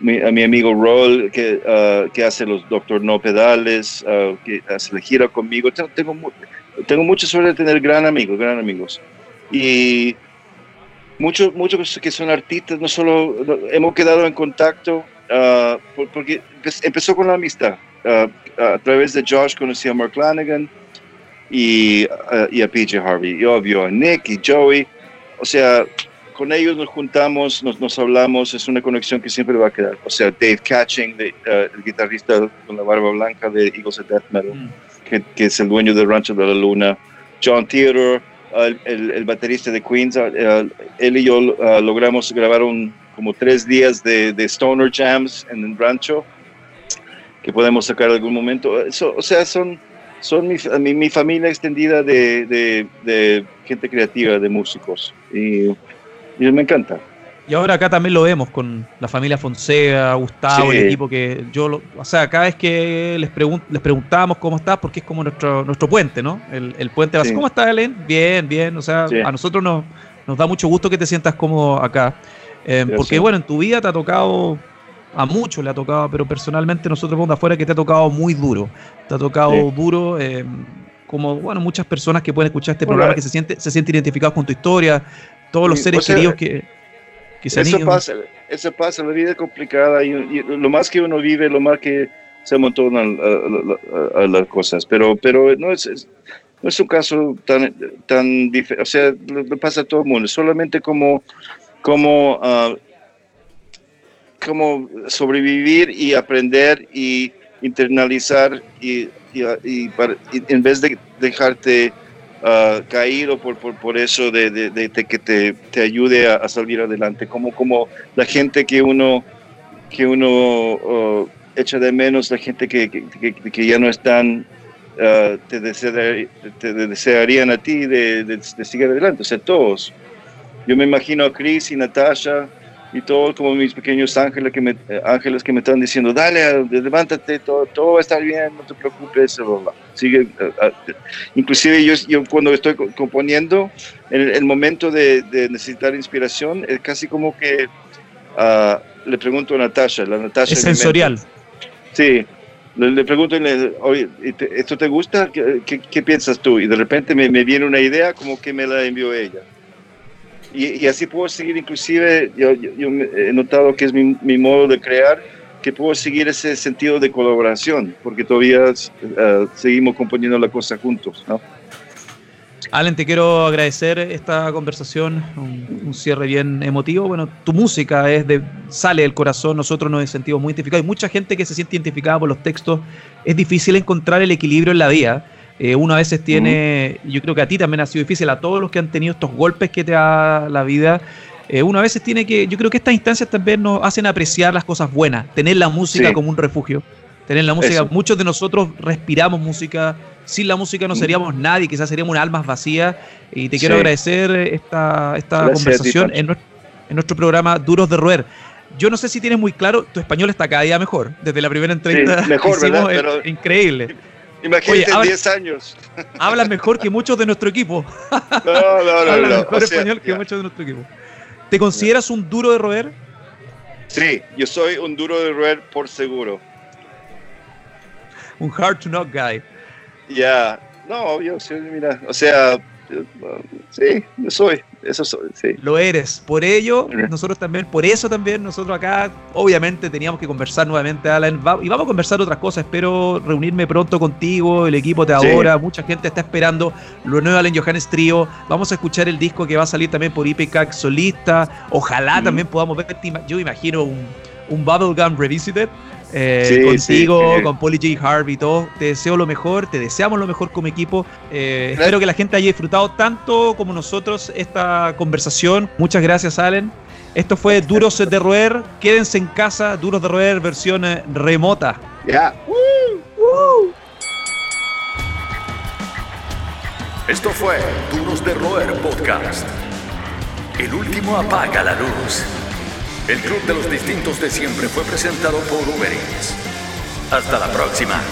mi, a mi amigo Roll, que, uh, que hace los Doctor No Pedales, que hace la gira conmigo. Tengo, tengo, tengo mucha suerte de tener gran amigos, gran amigos. Y muchos muchos que son artistas, no solo hemos quedado en contacto, uh, porque empezó con la amistad. Uh, a través de Josh conocí a Mark Lanigan y, uh, y a PJ Harvey, y obvio a Nick y Joey. O sea, con ellos nos juntamos, nos, nos, hablamos, es una conexión que siempre va a quedar. O sea, Dave Catching, de, el guitarrista con la barba blanca de Eagles of Death Metal, mm. que, que, es el dueño del Rancho de la Luna. John Theodore, el, baterista de Queens, él y yo logramos grabar un, como tres días de, Stoner Jams en el rancho, que podemos sacar algún momento. o sea, son, son mi, mi, familia extendida de, de, gente creativa, de músicos, y, y me encanta. Y ahora acá también lo vemos con la familia Fonseca, Gustavo, el equipo que yo, o sea, cada vez que les, les preguntamos cómo estás, porque es como nuestro nuestro puente, ¿no? El, el puente, ¿cómo estás, Elen? Bien, bien, o sea, a nosotros nos, nos da mucho gusto que te sientas cómodo acá, eh, porque bueno, en tu vida te ha tocado, a muchos le ha tocado, pero personalmente nosotros vamos de afuera que te ha tocado muy duro, te ha tocado duro. Eh, como bueno muchas personas que pueden escuchar este programa que se siente se sienten identificados con tu historia todos los seres queridos que eso pasa, eso pasa, la vida es complicada y, lo más que uno vive, lo más que se amontonan a, las cosas, pero, pero no, es, no es un caso tan, tan diferente, o sea, lo, pasa a todo el mundo, solamente como, como, uh, como sobrevivir y aprender y internalizar y, y, y en vez de dejarte uh, caído por, por, por eso de, de, que te, te ayude a, salir adelante, como, como la gente que uno, que uno uh, echa de menos, la gente que, que, que ya no están ah, te, desearían a ti de, de, seguir adelante, o sea, todos. Yo me imagino a Chris y Natasha y todos como mis pequeños ángeles que me, eh, ángeles que me están diciendo, dale, levántate, todo, todo va a estar bien, no te preocupes, sigue. Eh, inclusive yo, yo, cuando estoy componiendo, en el, momento de, necesitar inspiración, es casi como que uh, le pregunto a Natasha, la Natasha... Es sensorial. Sí, le, pregunto, oye, ¿esto te gusta? ¿Qué, ¿Qué, piensas tú? Y de repente me, me viene una idea como que me la envió ella. Y, así puedo seguir, inclusive, yo, he notado que es mi, mi, modo de crear, que puedo seguir ese sentido de colaboración, porque todavía eh, seguimos componiendo la cosa juntos, ¿no? Alan, te quiero agradecer esta conversación, un, cierre bien emotivo. Bueno, tu música es de, sale del corazón, nosotros nos sentimos muy identificados. Hay mucha gente que se siente identificada por los textos. Es difícil encontrar el equilibrio en la vida eh, uno a veces tiene, yo creo que a ti también ha sido difícil, a todos los que han tenido estos golpes que te da la vida, eh, uno a veces tiene que, yo creo que estas instancias también nos hacen apreciar las cosas buenas, tener la música como un refugio, tener la música, muchos de nosotros respiramos música, sin la música no seríamos nadie, quizás seríamos almas vacías, y te quiero agradecer esta, esta conversación en nuestro, en nuestro programa Duros de Roer. Yo no sé si tienes muy claro, tu español está cada día mejor. Desde la primera entrevista mejor, ¿verdad? increíble. Imagínate en 10 años. Hablas mejor que muchos de nuestro equipo. No, no, no. Hablas mejor español que muchos de nuestro equipo. ¿Te consideras un duro de roer? Sí, yo soy un duro de roer por seguro. Un hard to knock guy. Ya, no, yo sí, mira, o sea, sí, yo soy, eso soy, sí. Lo eres. Por ello, nosotros también, por eso también, nosotros acá, obviamente teníamos que conversar nuevamente, Alan, y vamos a conversar otras cosas. Espero reunirme pronto contigo, el equipo te adora, mucha gente está esperando lo nuevo Alan Johannes Trío. Vamos a escuchar el disco que va a salir también por IPCAC solista. Ojalá también podamos ver, yo imagino un, un Bubblegum Revisited eh, contigo, con Polly J. Harvey y todo. Te deseo lo mejor, te deseamos lo mejor como equipo. Eh, espero que la gente haya disfrutado tanto como nosotros esta conversación. Muchas gracias, Allen. Esto fue Duros de Roer. Quédense en casa, Duros de Roer, versión eh, remota. Ya. Esto fue Duros de Roer Podcast. El último apaga la luz. El Club de los Distintos de Siempre fue presentado por Uber Eats. Hasta la próxima.